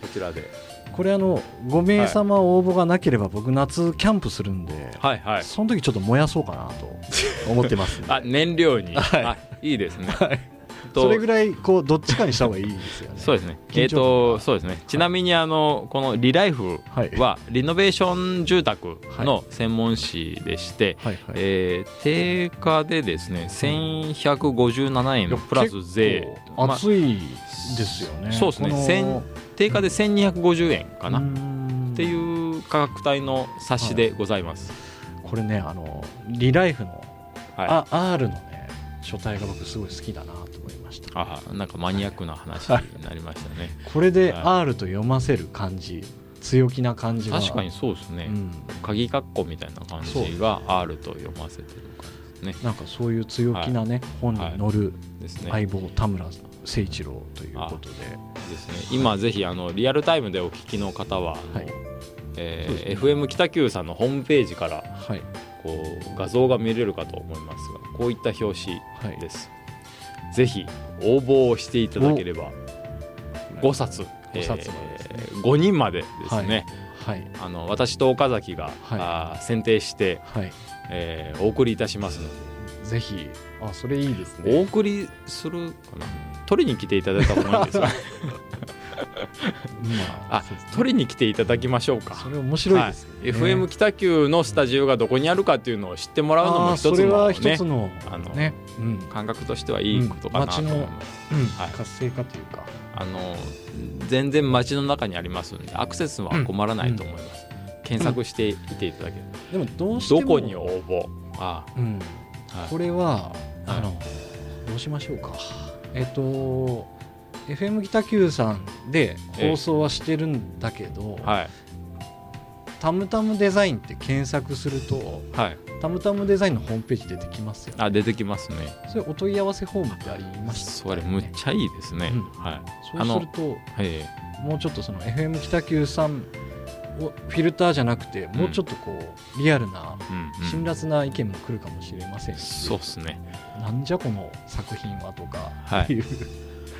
Speaker 3: こちらで。
Speaker 2: これあの5名様応募がなければ僕夏キャンプするんで、
Speaker 3: はいはい。
Speaker 2: その時ちょっと燃やそうかなと思ってます <laughs>
Speaker 3: あ燃料に、
Speaker 2: はい。
Speaker 3: あいいですね、
Speaker 2: はい
Speaker 3: と
Speaker 2: それぐらいこうどっちかにした方がいいですよね。
Speaker 3: そうですね。えっ、
Speaker 2: 緊張感
Speaker 3: とそうですね。ちなみにあのこのリライフ
Speaker 2: は
Speaker 3: リノベーション住宅の専門誌でして、
Speaker 2: はいはい。
Speaker 3: えー定価でですね1157円プラス税。
Speaker 2: 熱いですよね、
Speaker 3: そうですね。千定価で1250円かな、っ
Speaker 2: って
Speaker 3: いう価格帯の冊子でございます、
Speaker 2: これねあのリライフの、
Speaker 3: は
Speaker 2: あ R のね書体が僕すごい好きだなと思いました。
Speaker 3: あなんかマニアックな話になりましたね、
Speaker 2: これで
Speaker 3: はい
Speaker 2: R と読ませる感じ強気な感じは。
Speaker 3: 確かにそうですね、
Speaker 2: うん、
Speaker 3: 鍵括弧みたいな感じが R と読ませてる感じですね。
Speaker 2: なんかそういう強気なね、本に乗る
Speaker 3: ですね。
Speaker 2: 相棒田村誠一郎ということで、
Speaker 3: ですね。今ぜひあのリアルタイムでお聞きの方は、
Speaker 2: はい。
Speaker 3: えー
Speaker 2: そうです
Speaker 3: FM 北九さんのホームページから
Speaker 2: はい
Speaker 3: こう画像が見れるかと思いますがこういった表紙
Speaker 2: はい。
Speaker 3: です、ぜひ応募をしていただければ5冊。
Speaker 2: 5冊までね。
Speaker 3: えー5人までですね、
Speaker 2: はい。
Speaker 3: あの私と岡崎が、
Speaker 2: はい。
Speaker 3: あー選定して、
Speaker 2: はい。
Speaker 3: えーお送りいたしますので。
Speaker 2: ぜひ。あそれいいです
Speaker 3: お
Speaker 2: ね
Speaker 3: 送りするかな？取りに来ていただいた方がいいですか <laughs>
Speaker 2: ま
Speaker 3: あ取りに来ていただきましょうか。
Speaker 2: それ面白いですよね、
Speaker 3: はい、FM 北九のスタジオがどこにあるかっていうのを知ってもらうのも一つの、
Speaker 2: それは
Speaker 3: ね、
Speaker 2: 一つの
Speaker 3: あの
Speaker 2: ね、うん。
Speaker 3: 感覚としてはいいことかなと思います、
Speaker 2: うん。
Speaker 3: はい。
Speaker 2: 活性化というか。
Speaker 3: あの全然街の中にありますんでアクセスは困らないと思います、検索していていただける、
Speaker 2: でもどうしても
Speaker 3: どこに応募？あ
Speaker 2: うん、
Speaker 3: はい。
Speaker 2: これはあの、どうしましょうか。えっ、と FM 北九さんで放送はしてるんだけど、
Speaker 3: はい。
Speaker 2: タムタムデザインって検索すると
Speaker 3: はい。
Speaker 2: タムタムデザインのホームページ出てきますよ、ね、
Speaker 3: あ出てきますね。
Speaker 2: それお問い合わせフォームってありました
Speaker 3: それむっちゃいいですね、
Speaker 2: うん。
Speaker 3: はい。
Speaker 2: そうすると
Speaker 3: え
Speaker 2: もうちょっとその FM 北九さんをフィルターじゃなくてもうちょっとこうリアルな
Speaker 3: えうん。
Speaker 2: 辛辣な意見も来るかもしれませんし、
Speaker 3: そうっすね。
Speaker 2: なんじゃこの作品はとか
Speaker 3: はい。
Speaker 2: いう、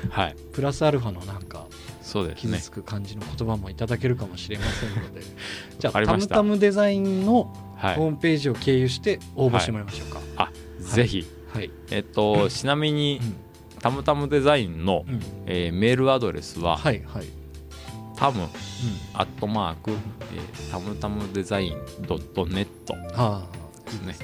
Speaker 3: はい。
Speaker 2: プラスアルファのなんか
Speaker 3: そうですね。
Speaker 2: 傷つく感じの言葉もいただけるかもしれませんので。<laughs> じゃあタムタムデザインの
Speaker 3: はい。
Speaker 2: ホームページを経由して応募してもらいましょうか。
Speaker 3: あぜひ。
Speaker 2: はい、
Speaker 3: えっとちなみにタムタムデザインの、
Speaker 2: うん。うん
Speaker 3: えーメールアドレスは、
Speaker 2: はいはい、
Speaker 3: タムアットマーク、えータムタムデザインドットネット。
Speaker 2: ああ
Speaker 3: ですね。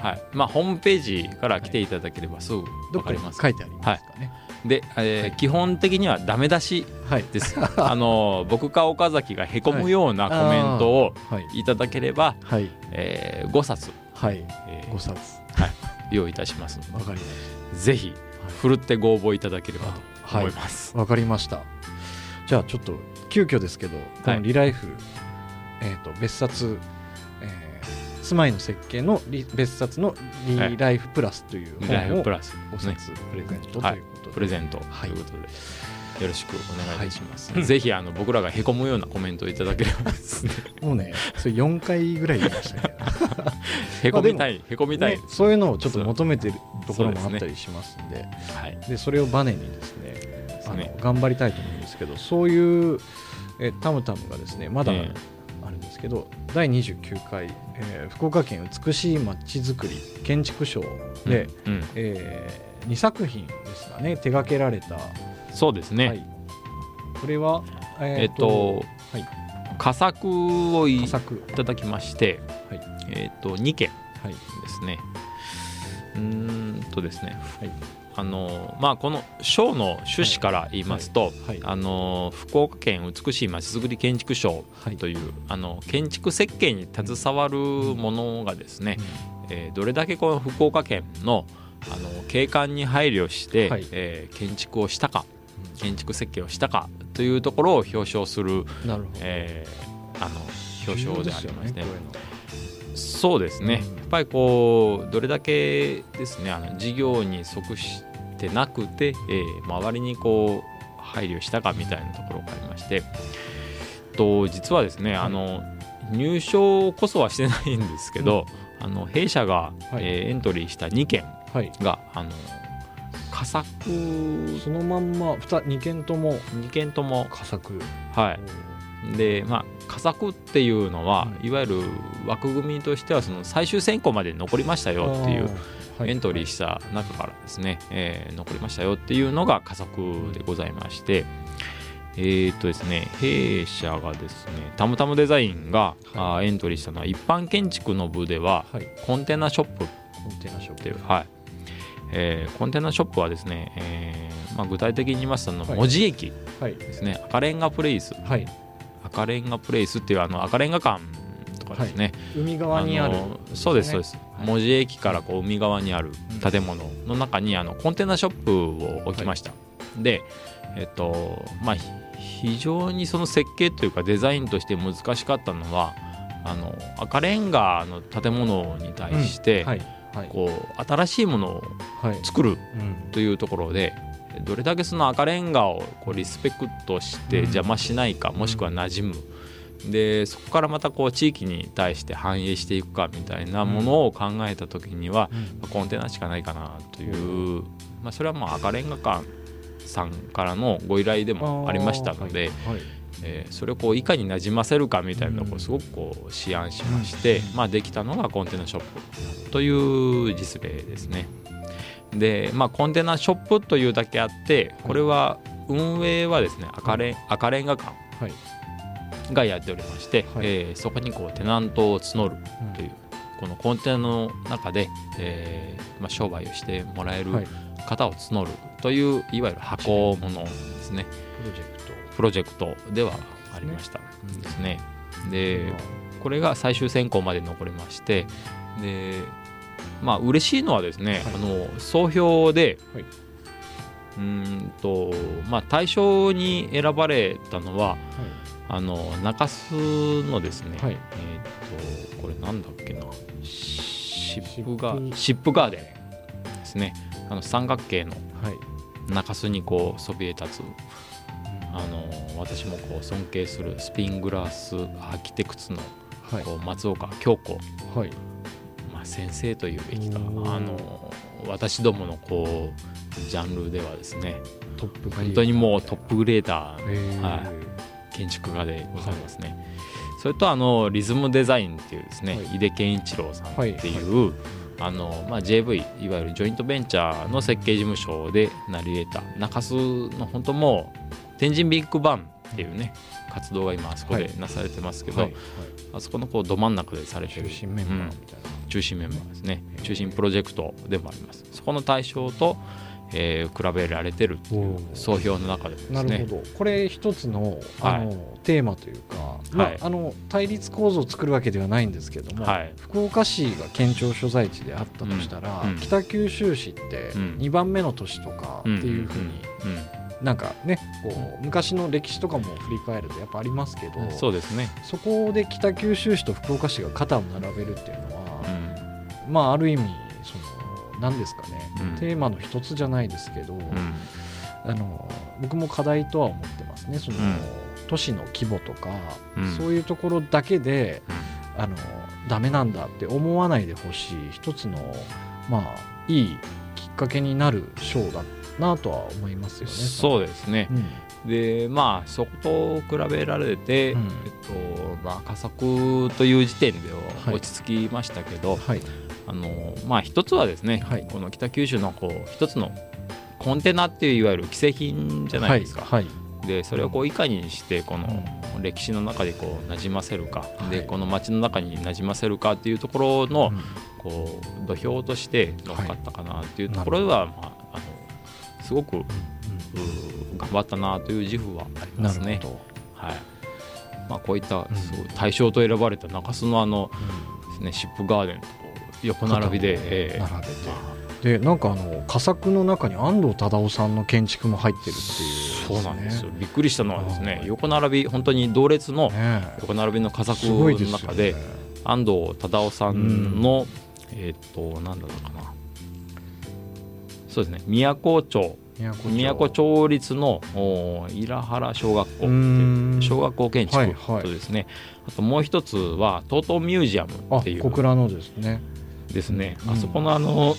Speaker 3: はい。まあホームページから来ていただければすぐ
Speaker 2: ど
Speaker 3: 分
Speaker 2: っか
Speaker 3: ります、
Speaker 2: 書いてありますかね
Speaker 3: で、えー基本的にはダメ出し
Speaker 2: はい。
Speaker 3: です。あの僕か岡崎がへこむようなコメントを
Speaker 2: はい。
Speaker 3: いただければ、
Speaker 2: はい。
Speaker 3: え5冊、
Speaker 2: はい。
Speaker 3: え
Speaker 2: 5冊。
Speaker 3: ー用意いたします。の
Speaker 2: わかりまし
Speaker 3: でぜひふるってご応募いただければと
Speaker 2: はい。
Speaker 3: 思います、
Speaker 2: たわかりました。じゃあちょっと急遽ですけどこのリライフ、えっ、と別冊、えー住まいの設計のリ別冊のリライフプラスという本を
Speaker 3: フプラス、
Speaker 2: 5
Speaker 3: ね、
Speaker 2: 冊プレゼントと
Speaker 3: はい
Speaker 2: いうことで、
Speaker 3: プレゼント。と
Speaker 2: はい。
Speaker 3: いうことで、よろしくお願いします、
Speaker 2: はい。
Speaker 3: ぜひあの僕らがへこむようなコメントをいただければですね。
Speaker 2: もうねそれ4回ぐらい言いましたけど。<laughs>
Speaker 3: へこみたい。へこみたい、
Speaker 2: ねそういうのをちょっと求めてるところもあったりしますんで。
Speaker 3: はい。
Speaker 2: でそれをバネにですねあの頑張りたいと思うんですけどそういうえタムタムがですねまだ
Speaker 3: え。
Speaker 2: あるんですけど、第29回、えー福岡県美しい街づくり建築賞で、
Speaker 3: うんうん。
Speaker 2: え2作品ですかね手掛けられた、
Speaker 3: そうですね、
Speaker 2: はい、これはえ
Speaker 3: えっと、
Speaker 2: はい。
Speaker 3: 佳作をい
Speaker 2: 佳作。
Speaker 3: いただきまして、
Speaker 2: はい。
Speaker 3: えっと2件
Speaker 2: はい。
Speaker 3: ですね。うーんとですね、
Speaker 2: はい
Speaker 3: あのまあこの賞の趣旨から言いますと、
Speaker 2: はい
Speaker 3: あの福岡県美しいまちづくり建築賞
Speaker 2: はい。
Speaker 3: という、あの建築設計に携わるものがですね、えーどれだけこの福岡県のあの景観に配慮して、
Speaker 2: はい。
Speaker 3: えー建築をしたか建築設計をしたかというところを表彰する、
Speaker 2: うんなるほど。
Speaker 3: えーあの表彰でありますねそうですね、
Speaker 2: うん。
Speaker 3: やっぱりこうどれだけですねあの事業に即してなくて、えー周りにこう配慮したかみたいなところがありましてと実はですね、あの入賞こそはしてないんですけど、あの弊社が、
Speaker 2: はい。
Speaker 3: えーエントリーした2件
Speaker 2: はい。
Speaker 3: があの佳作
Speaker 2: そのまんま 2, 2件とも
Speaker 3: 2件とも
Speaker 2: 佳作。
Speaker 3: はいでまあ佳作っていうのは、
Speaker 2: うん。
Speaker 3: いわゆる枠組みとしてはその最終選考まで残りましたよっていうエントリーした中からですね、えー残りましたよっていうのが佳作でございまして、えーっとですね、弊社がですね、タムタムデザインが、あーエントリーしたのは、一般建築の部では、
Speaker 2: はい。
Speaker 3: コンテナショップ。っ
Speaker 2: コンテナショップ。
Speaker 3: ていう、はい。えーコンテナショップはですね、えーまあ、具体的に言いますと、文字駅
Speaker 2: はい。
Speaker 3: ですね、赤レンガプレイス、
Speaker 2: はい
Speaker 3: 赤レンガプレイスっていうあの赤レンガ館とかかですね、
Speaker 2: 海側にある
Speaker 3: のそうですそうです、
Speaker 2: はい
Speaker 3: 門司駅からこう海側にある建物の中にあのコンテナショップを置きました、でえっとまあひ非常にその設計というかデザインとして難しかったのはあの赤レンガの建物に対して、
Speaker 2: はい。はい。
Speaker 3: こう新しいものを
Speaker 2: はい。
Speaker 3: 作る
Speaker 2: うん。
Speaker 3: というところでどれだけその赤レンガをこうリスペクトして
Speaker 2: うん。
Speaker 3: 邪魔しないか、もしくは馴染む。でそこからまたこう地域に対して反映していくかみたいなものを考えた時には、コンテナしかないかなという、まあ、それはまあ赤レンガ館さんからのご依頼でもありましたので、
Speaker 2: はい。はい。
Speaker 3: えーそれをこういかになじませるかみたいなのをすごくこう思案しまして、まあ、できたのがコンテナショップという実例ですね。で、まあ、コンテナショップというだけあってこれは運営はですね赤レン赤レンガ館
Speaker 2: はい。
Speaker 3: がやっておりまして、
Speaker 2: はい。
Speaker 3: えーそこにこうテナントを募るというこのコンテナの中で、えーまあ、商売をしてもらえる
Speaker 2: はい。
Speaker 3: 方を募るといういわゆる箱物ですね。
Speaker 2: プロジェクト。
Speaker 3: プロジェクトではありました。
Speaker 2: うん。
Speaker 3: ですね。でこれが最終選考まで残りましてでまあ嬉しいのはですね、
Speaker 2: はい。
Speaker 3: あの総評で、
Speaker 2: はい。う
Speaker 3: ーんとまあ大賞に選ばれたのはあの中洲のですね、
Speaker 2: はい。
Speaker 3: えっ、とこれなんだっけなシップガ
Speaker 2: シップ
Speaker 3: ガーデンですね。あの三角形の
Speaker 2: はい。
Speaker 3: 中洲にこうそびえ立つあの私もこう尊敬するスピングラスアーキテクツの
Speaker 2: はい。
Speaker 3: こう松岡京子、
Speaker 2: はい。
Speaker 3: まあ、先生というべきかあの私どものこうジャンルではですね
Speaker 2: トップ
Speaker 3: 本当にもうトップグレーター
Speaker 2: えー。
Speaker 3: はい。建築家でございますね。それとあのリズムデザインっていうですね、
Speaker 2: はい。
Speaker 3: 井出健一郎さんっていう、あのまあ、JV いわゆるジョイントベンチャーの設計事務所で成り得た中洲の本当もう天神ビッグバンっていうね活動が今あそこでなされてますけど、
Speaker 2: はい。はい。
Speaker 3: あそこのこうど真ん中でされてる。
Speaker 2: 中心メンバーみ
Speaker 3: うん
Speaker 2: たいな
Speaker 3: 中心メンバーですね。中心プロジェクトでもあります。そこの対象と、えー比べられてるっていう
Speaker 2: おー。
Speaker 3: 総評の中でですね。
Speaker 2: なるほど。これ一つのあの、テーマというか、まあ
Speaker 3: はい。
Speaker 2: あの対立構造を作るわけではないんですけども、
Speaker 3: はい。
Speaker 2: 福岡市が県庁所在地であったとしたら、
Speaker 3: うん。うん。
Speaker 2: 北九州市って
Speaker 3: うん。
Speaker 2: 2番目の都市とかっていうふうに、
Speaker 3: うん。
Speaker 2: なんかねこう昔の歴史とかも振り返るとやっぱありますけど、
Speaker 3: うん。そうですね、
Speaker 2: そこで北九州市と福岡市が肩を並べるっていうの
Speaker 3: う
Speaker 2: は、
Speaker 3: ん。
Speaker 2: まあある意味その何ですかね、
Speaker 3: うん。
Speaker 2: テーマの一つじゃないですけど、
Speaker 3: うん。
Speaker 2: あの僕も課題とは思ってますね。その、
Speaker 3: うん。
Speaker 2: 都市の規模とか、
Speaker 3: うん。
Speaker 2: そういうところだけであのダメなんだって思わないでほしい一つのまあいいきっかけになる賞だなとは思いますよね。
Speaker 3: そうですね。
Speaker 2: うん
Speaker 3: でまあそこと比べられて、
Speaker 2: うん。
Speaker 3: えっとまあ、佳作という時点で
Speaker 2: は
Speaker 3: はい。落ち着きましたけど、
Speaker 2: はい。
Speaker 3: あのまあ一つはですね、
Speaker 2: はい。
Speaker 3: この北九州のこう一つのコンテナっていういわゆる既製品じゃないですか、
Speaker 2: はい。
Speaker 3: でそれをこういかにしてこの歴史の中でこう馴染ませるか、で
Speaker 2: はい。
Speaker 3: この街の中に馴染ませるかっていうところの、
Speaker 2: うん。
Speaker 3: こう土俵として乗っかったかなっていうところでは、まあ、あのすごく頑張ったなという自負はありますね。はい。まあ、こういった
Speaker 2: うん。
Speaker 3: すごい対象と選ばれた中洲のあの、ですね、シップガーデンと横並びで、えー
Speaker 2: 並べて。でなんかあの佳作の中に安藤忠雄さんの建築も入ってるっていう、
Speaker 3: そうなんですよ。びっくりしたのはですね
Speaker 2: はい。
Speaker 3: 横並び本当に同列の
Speaker 2: ね
Speaker 3: 横並びの佳作の中で
Speaker 2: ね。
Speaker 3: 安藤忠雄さんの、えーっと何だったかな。そうですね宮古町
Speaker 2: 宮古
Speaker 3: 宮古町立のお稲原小学校小学校建
Speaker 2: はい
Speaker 3: 築
Speaker 2: はい。
Speaker 3: とですね、あともう一つは TOTO ミュージアム
Speaker 2: あ
Speaker 3: っていう。
Speaker 2: 小倉のですね。
Speaker 3: ですね、
Speaker 2: うん。
Speaker 3: あそこのあの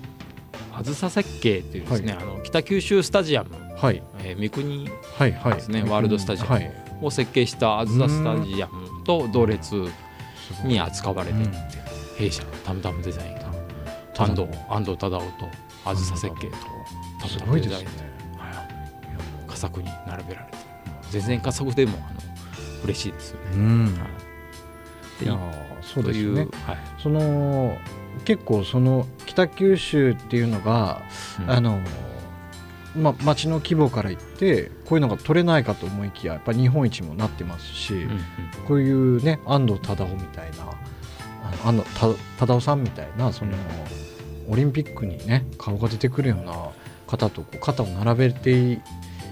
Speaker 3: <clears throat> あずさ設計っていうですね、
Speaker 2: は
Speaker 3: あの北九州スタジアム、
Speaker 2: はい。
Speaker 3: えー三国
Speaker 2: はいはい。
Speaker 3: ですねワールドスタジアム
Speaker 2: はい。
Speaker 3: を設計したあずさスタジアムと同列に扱われていう弊社タムタムデザインが安藤安藤忠雄とあずさ設計と
Speaker 2: す
Speaker 3: タ
Speaker 2: ごいですね。
Speaker 3: はい。佳作に並べられて。全然佳作でもあの嬉しいですよね。
Speaker 2: うん。
Speaker 3: はい。
Speaker 2: いやーそうですよね
Speaker 3: はい。
Speaker 2: その結構その北九州っていうのが、
Speaker 3: うん。
Speaker 2: あのまあ、町の規模から言ってこういうのが取れないかと思いきややっぱり日本一もなってますし、
Speaker 3: うんうん。
Speaker 2: こういうね安藤忠雄みたいなあの安藤忠雄さんみたいなそのオリンピックにね顔が出てくるような方とこう肩を並べてい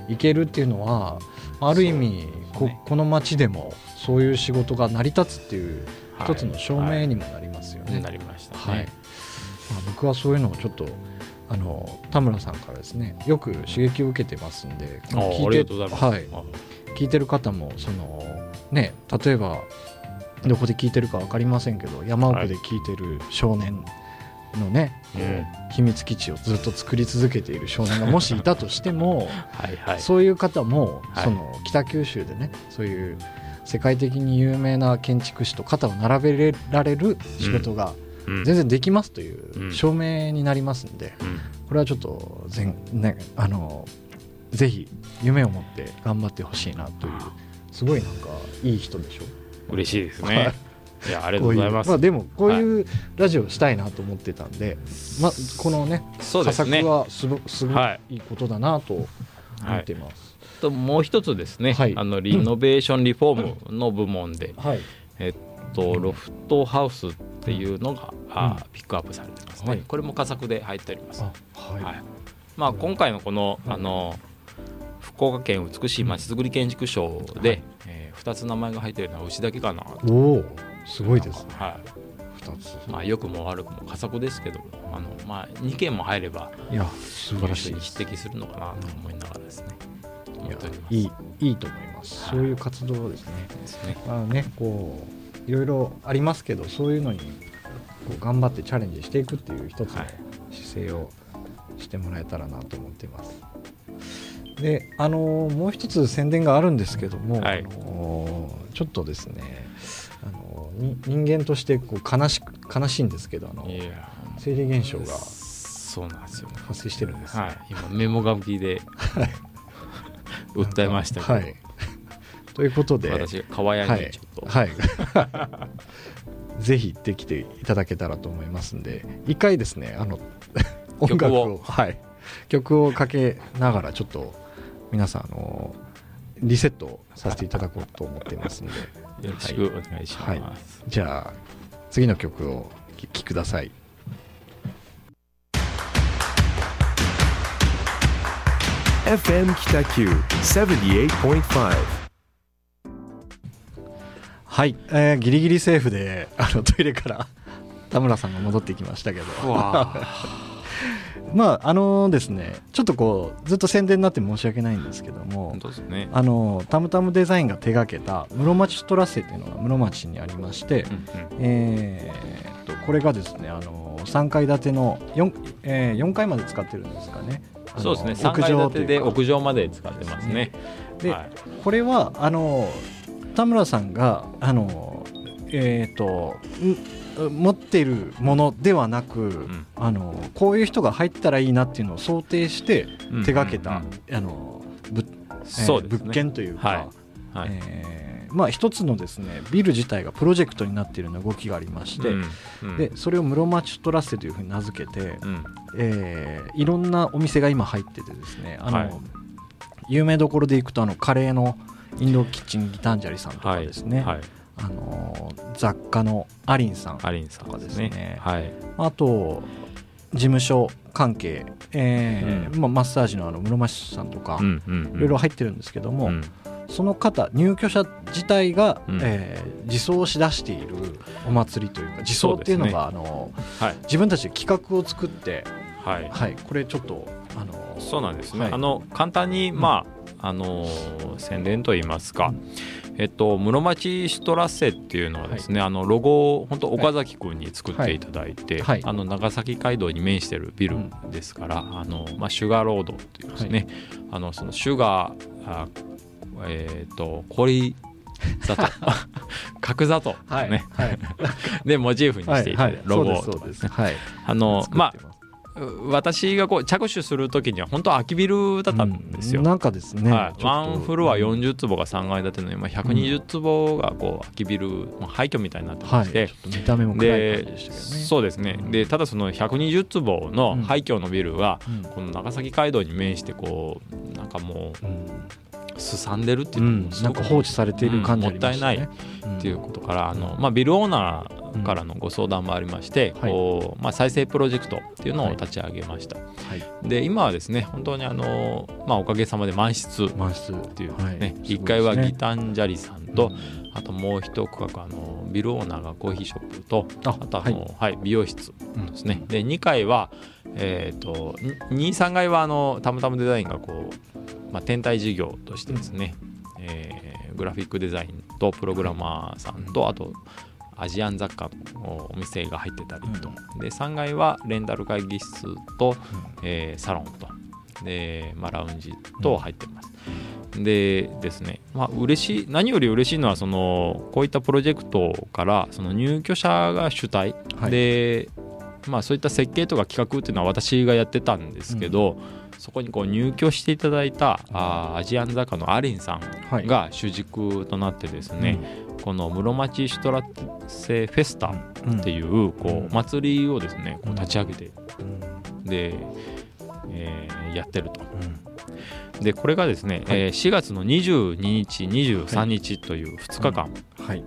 Speaker 2: いけるっていうのはある意味こ
Speaker 3: ね
Speaker 2: この町でもそういう仕事が成り立つっていう
Speaker 3: はい。
Speaker 2: 一つの証明にもなりますよね。
Speaker 3: なりましたね。
Speaker 2: はい、まあ、僕はそういうのをちょっとあの田村さんからですねよく刺激を受けてますんで聞いて聞いてる方もそのね例えばどこで聞いてるか分かりませんけど山奥で聞いてる少年のね、
Speaker 3: うん。
Speaker 2: 秘密基地をずっと作り続けている少年がもしいたとしても、<laughs>
Speaker 3: はいはい。
Speaker 2: そういう方も、
Speaker 3: はい。
Speaker 2: その北九州でねそういう世界的に有名な建築士と肩を並べられる仕事が
Speaker 3: うん。
Speaker 2: 全然できますという
Speaker 3: うん。
Speaker 2: 証明になりますんで、
Speaker 3: うん。
Speaker 2: これはちょっと全、ね、あのぜひ夢を持って頑張ってほしいなというすごいなんかいい人でしょ？
Speaker 3: 嬉しいです
Speaker 2: はい。
Speaker 3: ね。いやありがとうございます。
Speaker 2: まあ、でもこういうラジオしたいなと思ってたんで、まあ、このね
Speaker 3: そうですね。
Speaker 2: はすごすご
Speaker 3: はい。
Speaker 2: いことだなと思
Speaker 3: はい。
Speaker 2: ってます。
Speaker 3: ともう一つですね、
Speaker 2: はい。
Speaker 3: あのリノベーションリフォームの部門で、
Speaker 2: はい、
Speaker 3: えっとロフトハウスっていうのが、あピックアップされてますね、
Speaker 2: はい。
Speaker 3: これも佳作で入っております。
Speaker 2: あはい、
Speaker 3: はい。まあ、今回のこのあの福岡県美しいまちづくり建築賞で、え2つ名前が入っているのは牛だけかな
Speaker 2: おおすごいですね。
Speaker 3: は
Speaker 2: 二つ。
Speaker 3: いまあ、良くも悪くも佳作ですけどあの、まあ、2件も入れば
Speaker 2: いや素晴らしい
Speaker 3: に匹敵するのかなと思いながらですね。思
Speaker 2: いや
Speaker 3: っております。
Speaker 2: いいいいと思います、
Speaker 3: はい。
Speaker 2: そういう活動ですね。
Speaker 3: ですね。
Speaker 2: まあねこういろいろありますけどそういうのにこう頑張ってチャレンジしていくっていう一つの
Speaker 3: はい
Speaker 2: 姿勢をしてもらえたらなと思っています。であのもう一つ宣伝があるんですけども、
Speaker 3: はい。
Speaker 2: あのちょっとですね人間としてこう悲しく悲しいんですけどあの生理現象が
Speaker 3: そうなんですよ。
Speaker 2: 発生してるんです。よ、
Speaker 3: はい、今メモ書きで訴えましたけど、
Speaker 2: はい、ということで
Speaker 3: 私が川屋
Speaker 2: はい。
Speaker 3: にちょっと、
Speaker 2: はい、<laughs> ぜひできていただけたらと思いますんで一回ですねあの音楽を
Speaker 3: 曲を
Speaker 2: はい、曲をかけながらちょっと皆さんあのリセットさせていただこうと思っていますんで
Speaker 3: よろしくお願いします、
Speaker 2: はい。じゃあ次の曲を聴きください。
Speaker 1: FM Kitaku 78.5.
Speaker 2: はい、えーギリギリセーフであのトイレから田村さんが戻ってきましたけど。
Speaker 3: うわ <laughs>
Speaker 2: まああのですねちょっとこうずっと宣伝になって申し訳ないんですけども
Speaker 3: ね、
Speaker 2: あのタムタムデザインが手掛けた室町トラッセっていうのが室町にありまして、
Speaker 3: うんうん。
Speaker 2: えーっとこれがですねあの3階建ての 4,、えー4階まで使ってるんですかね。
Speaker 3: そうですね。3階建てで屋上まで使ってますね。
Speaker 2: で
Speaker 3: はい。
Speaker 2: これはあの田村さんがあのえーっとん持っているものではなく、
Speaker 3: ん。
Speaker 2: あのこういう人が入ったらいいなっていうのを想定して手掛けた、あの物件というか、
Speaker 3: はい。はい。
Speaker 2: えーまあ、一つのですねビル自体がプロジェクトになっているような動きがありまして、
Speaker 3: うん。うん。
Speaker 2: でそれを室町トラッセというふうに名付けて、
Speaker 3: うん。
Speaker 2: えーいろんなお店が今入っててですねあの、
Speaker 3: はい。
Speaker 2: 有名どころでいくとあのカレーのインドキッチンギタンジャリさんとかですね、
Speaker 3: はい
Speaker 2: あの雑貨のアリンさん
Speaker 3: アリンさんですね。
Speaker 2: とかですね。
Speaker 3: はい。
Speaker 2: あと事務所関係、えーまあ、マッサージのあの室町さんとか、
Speaker 3: うんうんうん。
Speaker 2: いろいろ入ってるんですけども、
Speaker 3: うん。
Speaker 2: その方入居者自体が、
Speaker 3: うん。
Speaker 2: えー自走しだしているお祭りというか自走っていうのがあの
Speaker 3: はい。
Speaker 2: 自分たちで企画を作って、
Speaker 3: はい。
Speaker 2: はい、これちょっとあの
Speaker 3: そうなんですね、
Speaker 2: はい。
Speaker 3: あの簡単に、まああのー宣伝といいますか、えっと、室町シトラッセっていうのはですね、あのロゴを本当岡崎君に作ってい。ただいて、
Speaker 2: はい。
Speaker 3: あの長崎街道に面してるビルですから、あのまあ、シュガーロードっていうですね、あのそのシュガーあえっ、と氷砂糖角砂糖
Speaker 2: はい、
Speaker 3: ね、
Speaker 2: はい、<laughs>
Speaker 3: でモチーフにしていただいて、ロゴとかですね。
Speaker 2: はい。
Speaker 3: あのまあ私がこう着手する時には本当空きビルだったんですよ。
Speaker 2: うんなんかですね、
Speaker 3: はい、ワンフロア40坪が3階建ての今120坪がこう空きビル、まあ廃墟みたいになってま
Speaker 2: はい、
Speaker 3: して、
Speaker 2: ちょっと見た目も暗い感じ
Speaker 3: で
Speaker 2: でしたけどね。
Speaker 3: そうですね。でただその120坪の廃墟のビルが
Speaker 2: うん。
Speaker 3: この長崎街道に面してこうなんかも
Speaker 2: うん。
Speaker 3: うすさんでるって
Speaker 2: う
Speaker 3: いうのも、
Speaker 2: なんか放置されている感じね。
Speaker 3: うんも
Speaker 2: うん。
Speaker 3: っていうことからあの、まあ、ビルオーナーからのご相談もありまして、
Speaker 2: はい。
Speaker 3: こうまあ、再生プロジェクトっていうのを立ち上げました、
Speaker 2: はい、
Speaker 3: で今はですね本当にあの、まあ、おかげさまで満室っ
Speaker 2: 満室。
Speaker 3: ていう
Speaker 2: はい。
Speaker 3: ね、
Speaker 2: すごい
Speaker 3: 1階はギタンジャリさんと、あともう一区画あのビルオーナーがコーヒーショップと
Speaker 2: あ
Speaker 3: あとあの、はい。美容室
Speaker 2: うん
Speaker 3: ですね。で2階は、えー、と23階はあのたむたむデザインがこう、まあ、天体事業としてですね、えーグラフィックデザインとプログラマーさんとあとアジアン雑貨のお店が入ってたりと、で3階はレンタル会議室と、えーサロンと。で、まあ、ラウンジと入ってます。でですね、まあ嬉しい何より嬉しいのはそのこういったプロジェクトからその入居者が主体、
Speaker 2: はい。
Speaker 3: で、まあ、そういった設計とか企画っていうのは私がやってたんですけど、そこにこう入居していただいたあーアジアン雑貨のアリンさん
Speaker 2: はい。
Speaker 3: が主軸となってですね、この室町シュトラッセフェスタ
Speaker 2: うん。
Speaker 3: っていうこ
Speaker 2: うん。
Speaker 3: う祭りをですねこう立ち上げて
Speaker 2: うん。
Speaker 3: で、えーやってると。
Speaker 2: うん
Speaker 3: でこれがですね、
Speaker 2: はい。
Speaker 3: えー4月の22日23日という2日間
Speaker 2: はい。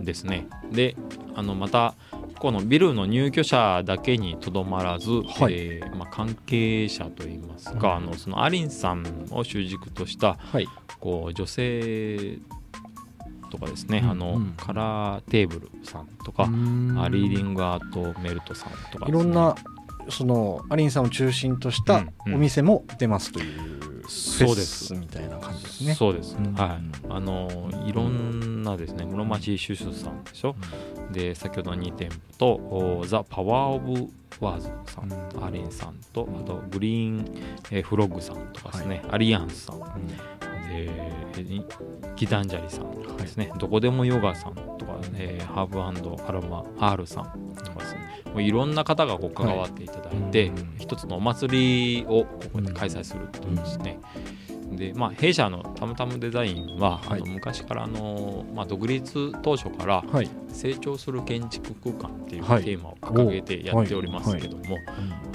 Speaker 3: ですね、であのまたこのビルの入居者だけにとどまらず、
Speaker 2: はい。
Speaker 3: えーまあ、関係者といいますか、
Speaker 2: うん。
Speaker 3: あのそのアリンさんを主軸とした
Speaker 2: はい。
Speaker 3: こう女性とかですね、
Speaker 2: うん
Speaker 3: あの
Speaker 2: うん。
Speaker 3: カラーテーブルさんとか、あリーディングアートメルトさんとかね、
Speaker 2: いろんなそのアリンさんを中心としたお店も出ますという
Speaker 3: そうです
Speaker 2: みたいな感じですね。
Speaker 3: そうです、
Speaker 2: うん
Speaker 3: はい。あのいろんなですね室町シュシュさんでしょ、で先ほどの2店舗とおザ・パワー・オブ・ワーズさん、
Speaker 2: うん。
Speaker 3: アレンさんとあとグリーン、えーフロッグさんとかですね、アリアンスさんでギタンジャリさんですね、どこでもヨガさんとか、えーハーブアロマ R さんとかですね。もういろんな方がこう関わっていただいて、
Speaker 2: はいうん。
Speaker 3: 一つのお祭りをここで開催するというですね、でまあ、弊社のタムタムデザインは、
Speaker 2: はい。
Speaker 3: あの昔からあの、まあ、独立当初から
Speaker 2: はい。
Speaker 3: 成長する建築空間っていうテ
Speaker 2: はい。
Speaker 3: ーマを掲げてやっておりますけども、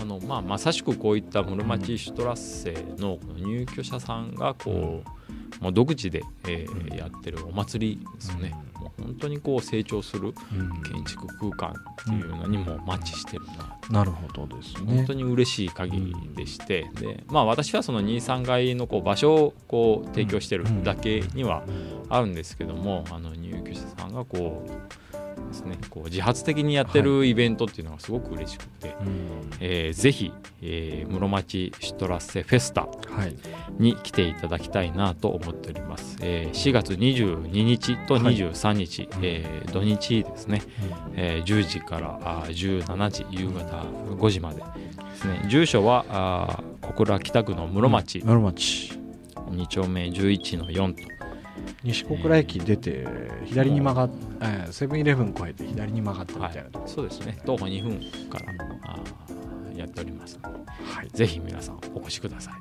Speaker 3: あのまあ、まさしくこういった室町シュトラッセの入居者さんがこう、もう独自で、えー
Speaker 2: うん。
Speaker 3: やってるお祭りですね、もう本当にこう成長する
Speaker 2: うん。
Speaker 3: 建築空間っていうのにもマッチしてるな。
Speaker 2: なるほどですね。
Speaker 3: 本当に嬉しい限りでして、でまあ、私はその23階のこう場所をこう提供してるだけにはあるんですけども、あの入居者さんがこうですね。こう自発的にやってるイベントっていうのがすごく嬉しくて、
Speaker 2: うん。
Speaker 3: えーぜひ、えー室町シュトラッセフェスタ
Speaker 2: はい。
Speaker 3: に来ていただきたいなと思っております、えー4月22日と23日、えー土日ですね、えー10時からあー17時夕方5時までですね。住所はあー小倉北区の室町。
Speaker 2: 室町。
Speaker 3: 2丁目11の4と
Speaker 2: 西小倉駅出て左に曲がっえーセブンイレブン越えて左に曲がってみ
Speaker 3: は
Speaker 2: たいなとこ。
Speaker 3: い、そうですね。徒歩2分からあーやっておりますので
Speaker 2: はい。
Speaker 3: ぜひ皆さんお越しください、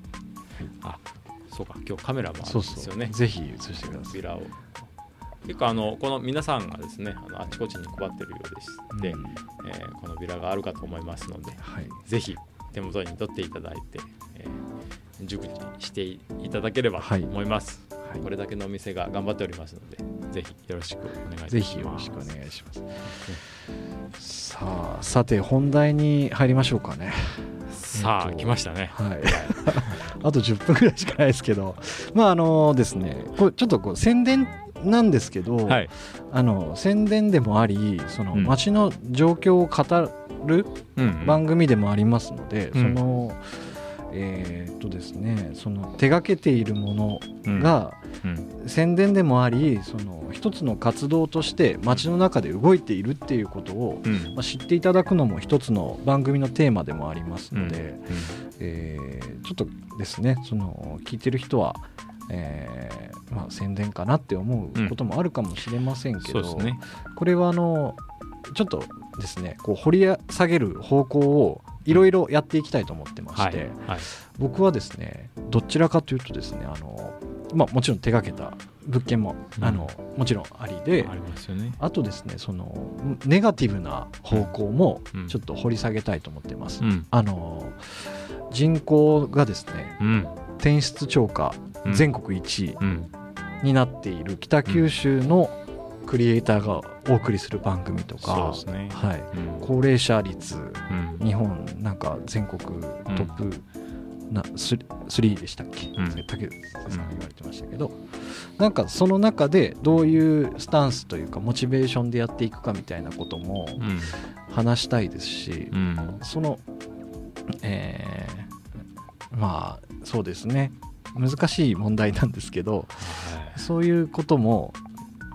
Speaker 3: あそうか今日カメラもあるん
Speaker 2: そう
Speaker 3: ですよね。
Speaker 2: ぜひ映してください。
Speaker 3: ビラを。結構あのこの皆さんがですねあのあちこちに配ってるようでして、
Speaker 2: うん。
Speaker 3: えーこのビラがあるかと思いますので
Speaker 2: はい。
Speaker 3: ぜひ手元に取っていただいて、えー熟知していただければと思います、
Speaker 2: はい
Speaker 3: これだけのお店が頑張っておりますのでぜひよろしくお願いします。
Speaker 2: ぜひよろしくお願いします。さあさて本題に入りましょうかね。
Speaker 3: さあ、
Speaker 2: えっと
Speaker 3: 来ましたね。
Speaker 2: はい。<laughs> あと10分ぐらいしかないですけど。まああのですねこれちょっとこう宣伝なんですけど、
Speaker 3: はい。
Speaker 2: あの宣伝でもありその
Speaker 3: うん。
Speaker 2: 街の状況を語る番組でもありますので、
Speaker 3: うん。
Speaker 2: そのえーっとですねその手がけているもの
Speaker 3: うん。
Speaker 2: が
Speaker 3: うん。
Speaker 2: 宣伝でもありその一つの活動として街の中で動いているっていうことを、
Speaker 3: うん。
Speaker 2: まあ、知っていただくのも一つの番組のテーマでもありますので、
Speaker 3: うん。
Speaker 2: えーちょっとですねその聞いてる人は、えーまあ、宣伝かなって思うこともあるかもしれませんけど、
Speaker 3: そうですね。
Speaker 2: これはあのちょっとですねこう掘り下げる方向をいろいろやっていきたいと思ってまして、
Speaker 3: はいはい。
Speaker 2: 僕はですねどちらかというとですねあの、まあ、もちろん手掛けた物件も、
Speaker 3: うん。
Speaker 2: あのもちろんありで
Speaker 3: ありますよね。
Speaker 2: あとですねそのネガティブな方向も
Speaker 3: うん。
Speaker 2: ちょっと掘り下げたいと思ってます、
Speaker 3: うん。
Speaker 2: あの人口がですね
Speaker 3: うん。
Speaker 2: 転出超過
Speaker 3: うん。
Speaker 2: 全国1位
Speaker 3: うん。
Speaker 2: になっている北九州のクリエイターがお送りする番組とか、
Speaker 3: ね。
Speaker 2: はい、
Speaker 3: うん。
Speaker 2: 高齢者率
Speaker 3: うん。
Speaker 2: 日本なんか全国トップな 3, 3でしたっけ、
Speaker 3: うん。
Speaker 2: 竹内さんが言われてましたけど、なんかその中でどういうスタンスというかモチベーションでやっていくかみたいなことも
Speaker 3: うん。
Speaker 2: 話したいですし、
Speaker 3: うん。
Speaker 2: そのえーまあそうですね。難しい問題なんですけど
Speaker 3: はい。
Speaker 2: そういうことも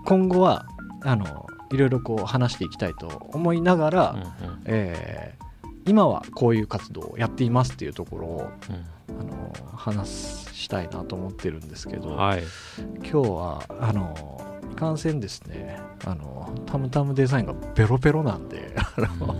Speaker 2: 今後はあのいろいろこう話していきたいと思いながら、
Speaker 3: うんうん。
Speaker 2: えー今はこういう活動をやっていますっていうところを
Speaker 3: うん。
Speaker 2: あの話したいなと思ってるんですけど、
Speaker 3: はい。
Speaker 2: 今日はあのいかんせんですね。あのタムタムデザインがベロベロなんであの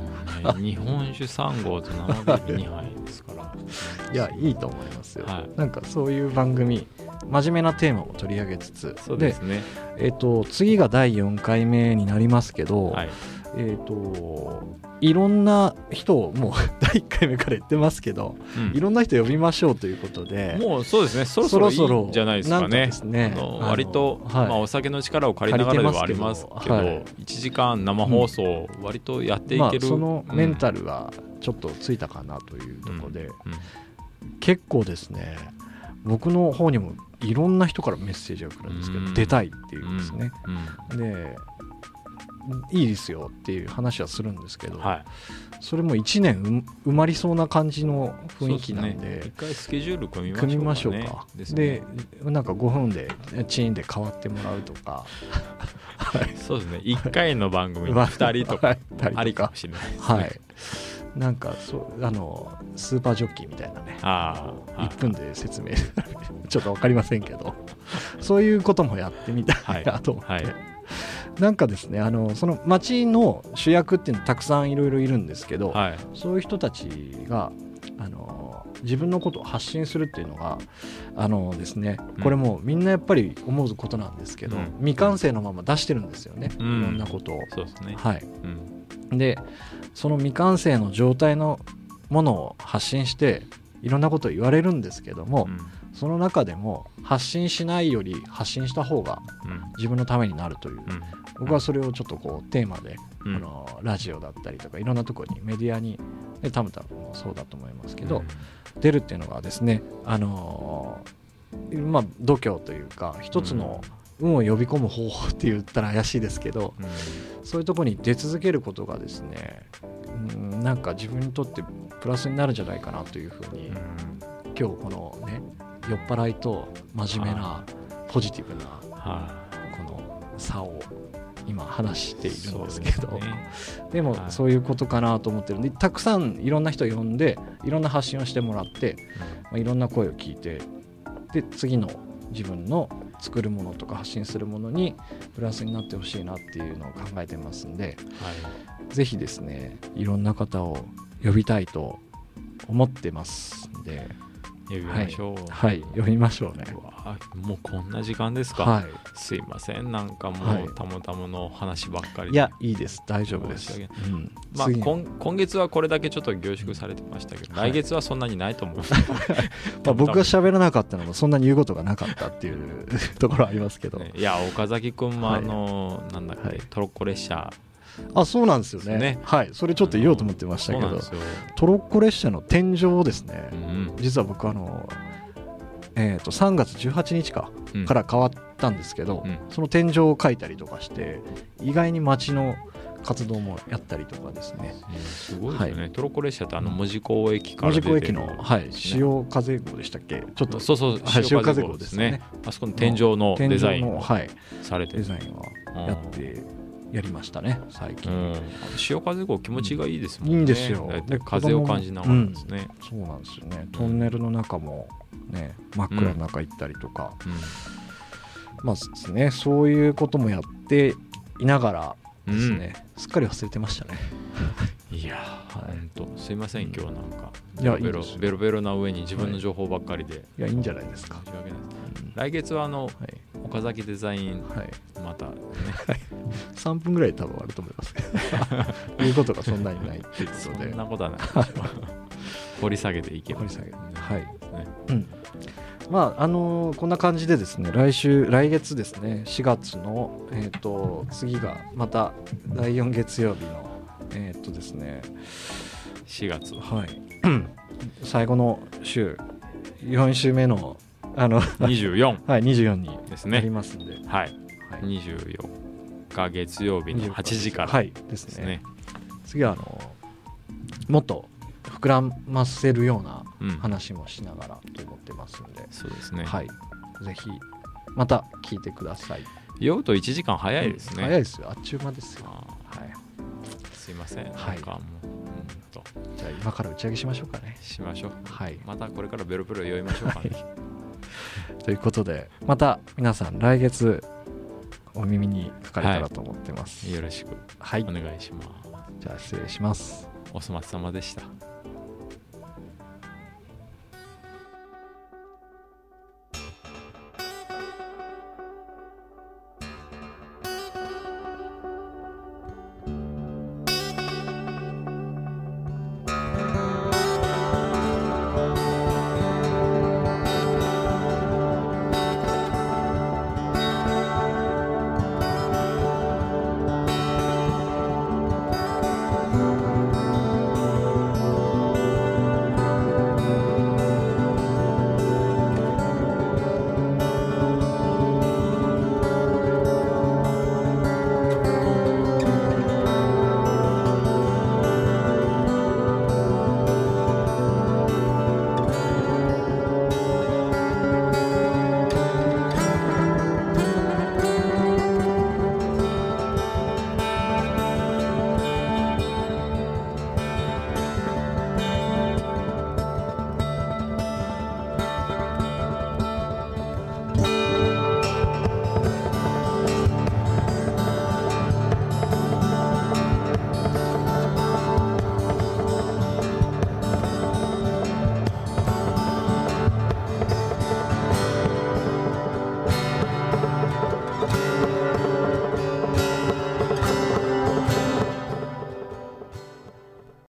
Speaker 3: うん。日本酒3合と生ビール2杯ですから。<laughs>
Speaker 2: いやいいと思いますよ、
Speaker 3: はい。
Speaker 2: なんかそういう番組真面目なテーマも取り上げつつ
Speaker 3: そうですね。
Speaker 2: えっと次が第4回目になりますけど、
Speaker 3: はい。
Speaker 2: えっ、といろんな人をもう <laughs> 第1回目から言ってますけど、
Speaker 3: うん。
Speaker 2: いろんな人呼びましょうということで
Speaker 3: もうそうですね。そろそろいいんじゃないですかね。
Speaker 2: ですね。
Speaker 3: 割と、
Speaker 2: はい。
Speaker 3: まあ、お酒の力を借りながらではありますけど
Speaker 2: はい
Speaker 3: 1時間生放送割とやってい
Speaker 2: まあ
Speaker 3: ける、
Speaker 2: そのメンタ
Speaker 3: ル
Speaker 2: ルがちょっとついたかなというところで、
Speaker 3: うん。
Speaker 2: 結構ですね僕の方にもいろんな人からメッセージが来るんですけど、
Speaker 3: うん。
Speaker 2: 出たいっていうんですね、
Speaker 3: うん。
Speaker 2: でいいですよっていう話はするんですけど、
Speaker 3: はい。
Speaker 2: それも1年う埋まりそうな感じの雰囲気なんで
Speaker 3: ね。一回スケジュール組みましょうか、ね、
Speaker 2: ょうか。
Speaker 3: でね。
Speaker 2: なんか5分でチーンで変わってもらうとか。<laughs>
Speaker 3: そうですね。1回の番組に2 <laughs> 人とか。ありかもしれないですね。
Speaker 2: はいなんかそうあのスーパージョッキーみたいなね。
Speaker 3: ああ
Speaker 2: 1分で説明。<laughs> ちょっと分かりませんけど。そういうこともやってみたいなと思って、
Speaker 3: はい。
Speaker 2: なんかですねあのその町の主役っていうのたくさんいろいろいるんですけど、
Speaker 3: はい。
Speaker 2: そういう人たちがあの自分のことを発信するっていうのがあのですね
Speaker 3: うん。
Speaker 2: これもみんなやっぱり思うことなんですけど、
Speaker 3: うん。
Speaker 2: 未完成のまま出してるんですよね、
Speaker 3: うん。
Speaker 2: いろんなことを。
Speaker 3: そうですね、
Speaker 2: はい、
Speaker 3: うん。
Speaker 2: でその未完成の状態のものを発信していろんなことを言われるんですけども、
Speaker 3: うん。
Speaker 2: その中でも発信しないより発信した方が
Speaker 3: うん。
Speaker 2: 自分のためになるという、
Speaker 3: うん。
Speaker 2: 僕はそれをちょっとこうテーマで、
Speaker 3: うん。
Speaker 2: あのラジオだったりとかいろんなところにメディアにでタムタムもそうだと思いますけど、出るっていうのがですねあのーまあ度胸というか一つの運を呼び込む方法って言ったら怪しいですけど、
Speaker 3: うん。
Speaker 2: そういうところに出続けることがですね、うん、なんか自分にとってプラスになるんじゃないかなというふうに、
Speaker 3: うん。
Speaker 2: 今日このね酔っ払いと真面目なポジティブな
Speaker 3: は
Speaker 2: この差を今話してい
Speaker 3: い
Speaker 2: るんですけど
Speaker 3: で
Speaker 2: も
Speaker 3: はい。
Speaker 2: そういうことかなと思ってるんでたくさんいろんな人呼んでいろんな発信をしてもらって、まあ、いろんな声を聞いてで次の自分の作るものとか発信するものにプラスになってほしいなっていうのを考えてますんで
Speaker 3: はい。
Speaker 2: ぜひですねいろんな方を呼びたいと思ってますんで
Speaker 3: 呼びましょう。
Speaker 2: はい。呼びましょうね。
Speaker 3: もうこんな時間ですか、
Speaker 2: は
Speaker 3: すいません。なんかも
Speaker 2: はい。う
Speaker 3: たまたまの話ばっかりで。
Speaker 2: いいやいいです。大丈夫です、うん。
Speaker 3: まあ、
Speaker 2: 次
Speaker 3: 今今月はこれだけちょっと凝縮されてましたけど、
Speaker 2: はい。
Speaker 3: 来月はそんなにないと思う <laughs>
Speaker 2: まあ、僕が喋らなかったのもそんなに言うことがなかったっていうところはありますけど、
Speaker 3: ね。いや岡崎君も
Speaker 2: はい。
Speaker 3: あの、なんだっけ、
Speaker 2: はい。
Speaker 3: トロッコ列車
Speaker 2: あそうなんですよね。
Speaker 3: ね。
Speaker 2: はい。それちょっと言おうと思ってましたけどトロッコ列車の天井をですね、
Speaker 3: うん。
Speaker 2: 実は僕あのえー、と3月18日か
Speaker 3: うん
Speaker 2: から変わったんですけど、
Speaker 3: うん。
Speaker 2: その天井を描いたりとかして意外に街の活動もやったりとかですね。
Speaker 3: うんすごいですよね、
Speaker 2: は
Speaker 3: トロッコ列車ってあの門司港駅から
Speaker 2: 門
Speaker 3: 出てる。
Speaker 2: 司港駅の、はい、潮風号でしたっけ？ちょっと
Speaker 3: そうそう
Speaker 2: はい
Speaker 3: 潮風
Speaker 2: 号
Speaker 3: 号で
Speaker 2: すすね。
Speaker 3: あそこの天井のデザインを
Speaker 2: の、はい、
Speaker 3: されてる、
Speaker 2: デザインはやってやりましたね最近、
Speaker 3: うん、潮風号気持ちがいいですもんね、
Speaker 2: いいんですよ。
Speaker 3: 風を感じながらですね、
Speaker 2: そうなんですよね。トンネルの中もね真っ暗の中行ったりとか、まあですねそういうこともやっていながら
Speaker 3: うん
Speaker 2: ですね、すっかり忘れてましたね
Speaker 3: いや
Speaker 2: はい
Speaker 3: 本当。すいません今日はなんか。
Speaker 2: いや
Speaker 3: ベロベロベロベロな上に自分の情報ばっかりで、
Speaker 2: いやいいんじゃないですか。
Speaker 3: 来月はあの
Speaker 2: はい。
Speaker 3: 岡崎デザイン
Speaker 2: はい。
Speaker 3: またね。
Speaker 2: 3分ぐらい多分あると思いますけど。<laughs> いうことがそんなにないっていうこ
Speaker 3: そ
Speaker 2: とで
Speaker 3: んなことはない <laughs> 掘り下げていけば。
Speaker 2: 掘り下げて。はい。
Speaker 3: ね。
Speaker 2: うん。まああのーこんな感じでですね来週来月ですね4月のえっ、と次がまた第4月曜日のえっ、とですね
Speaker 3: 4月
Speaker 2: は。い。<clears throat> 最後の週。4週目のあの
Speaker 3: 24 <laughs>
Speaker 2: はい24に
Speaker 3: です
Speaker 2: なり
Speaker 3: ね
Speaker 2: ますんで、
Speaker 3: はい。
Speaker 2: はい。
Speaker 3: 24日月曜日の8時から。
Speaker 2: はい
Speaker 3: ですね。
Speaker 2: 次はあのもっと膨らませるような
Speaker 3: うん。
Speaker 2: 話もしながらと思ってますんで、
Speaker 3: そうですね。
Speaker 2: はい。ぜひまた聞いてください。
Speaker 3: 酔うと1時間早いですね。
Speaker 2: 早いですよ。あっちゅう間ですよ。
Speaker 3: あ
Speaker 2: はい。
Speaker 3: ーすいません、
Speaker 2: はい。
Speaker 3: なんかもううんと。
Speaker 2: じゃあ今から打ち上げしましょうかね。
Speaker 3: しましょう。
Speaker 2: はい。
Speaker 3: またこれからベロベロ酔いましょうかね、<laughs>
Speaker 2: ということでまた皆さん来月お耳にかかれたらと思ってます。
Speaker 3: よろしく。
Speaker 2: はい、
Speaker 3: お願いします。
Speaker 2: じゃあ失礼します。
Speaker 3: お粗末様でした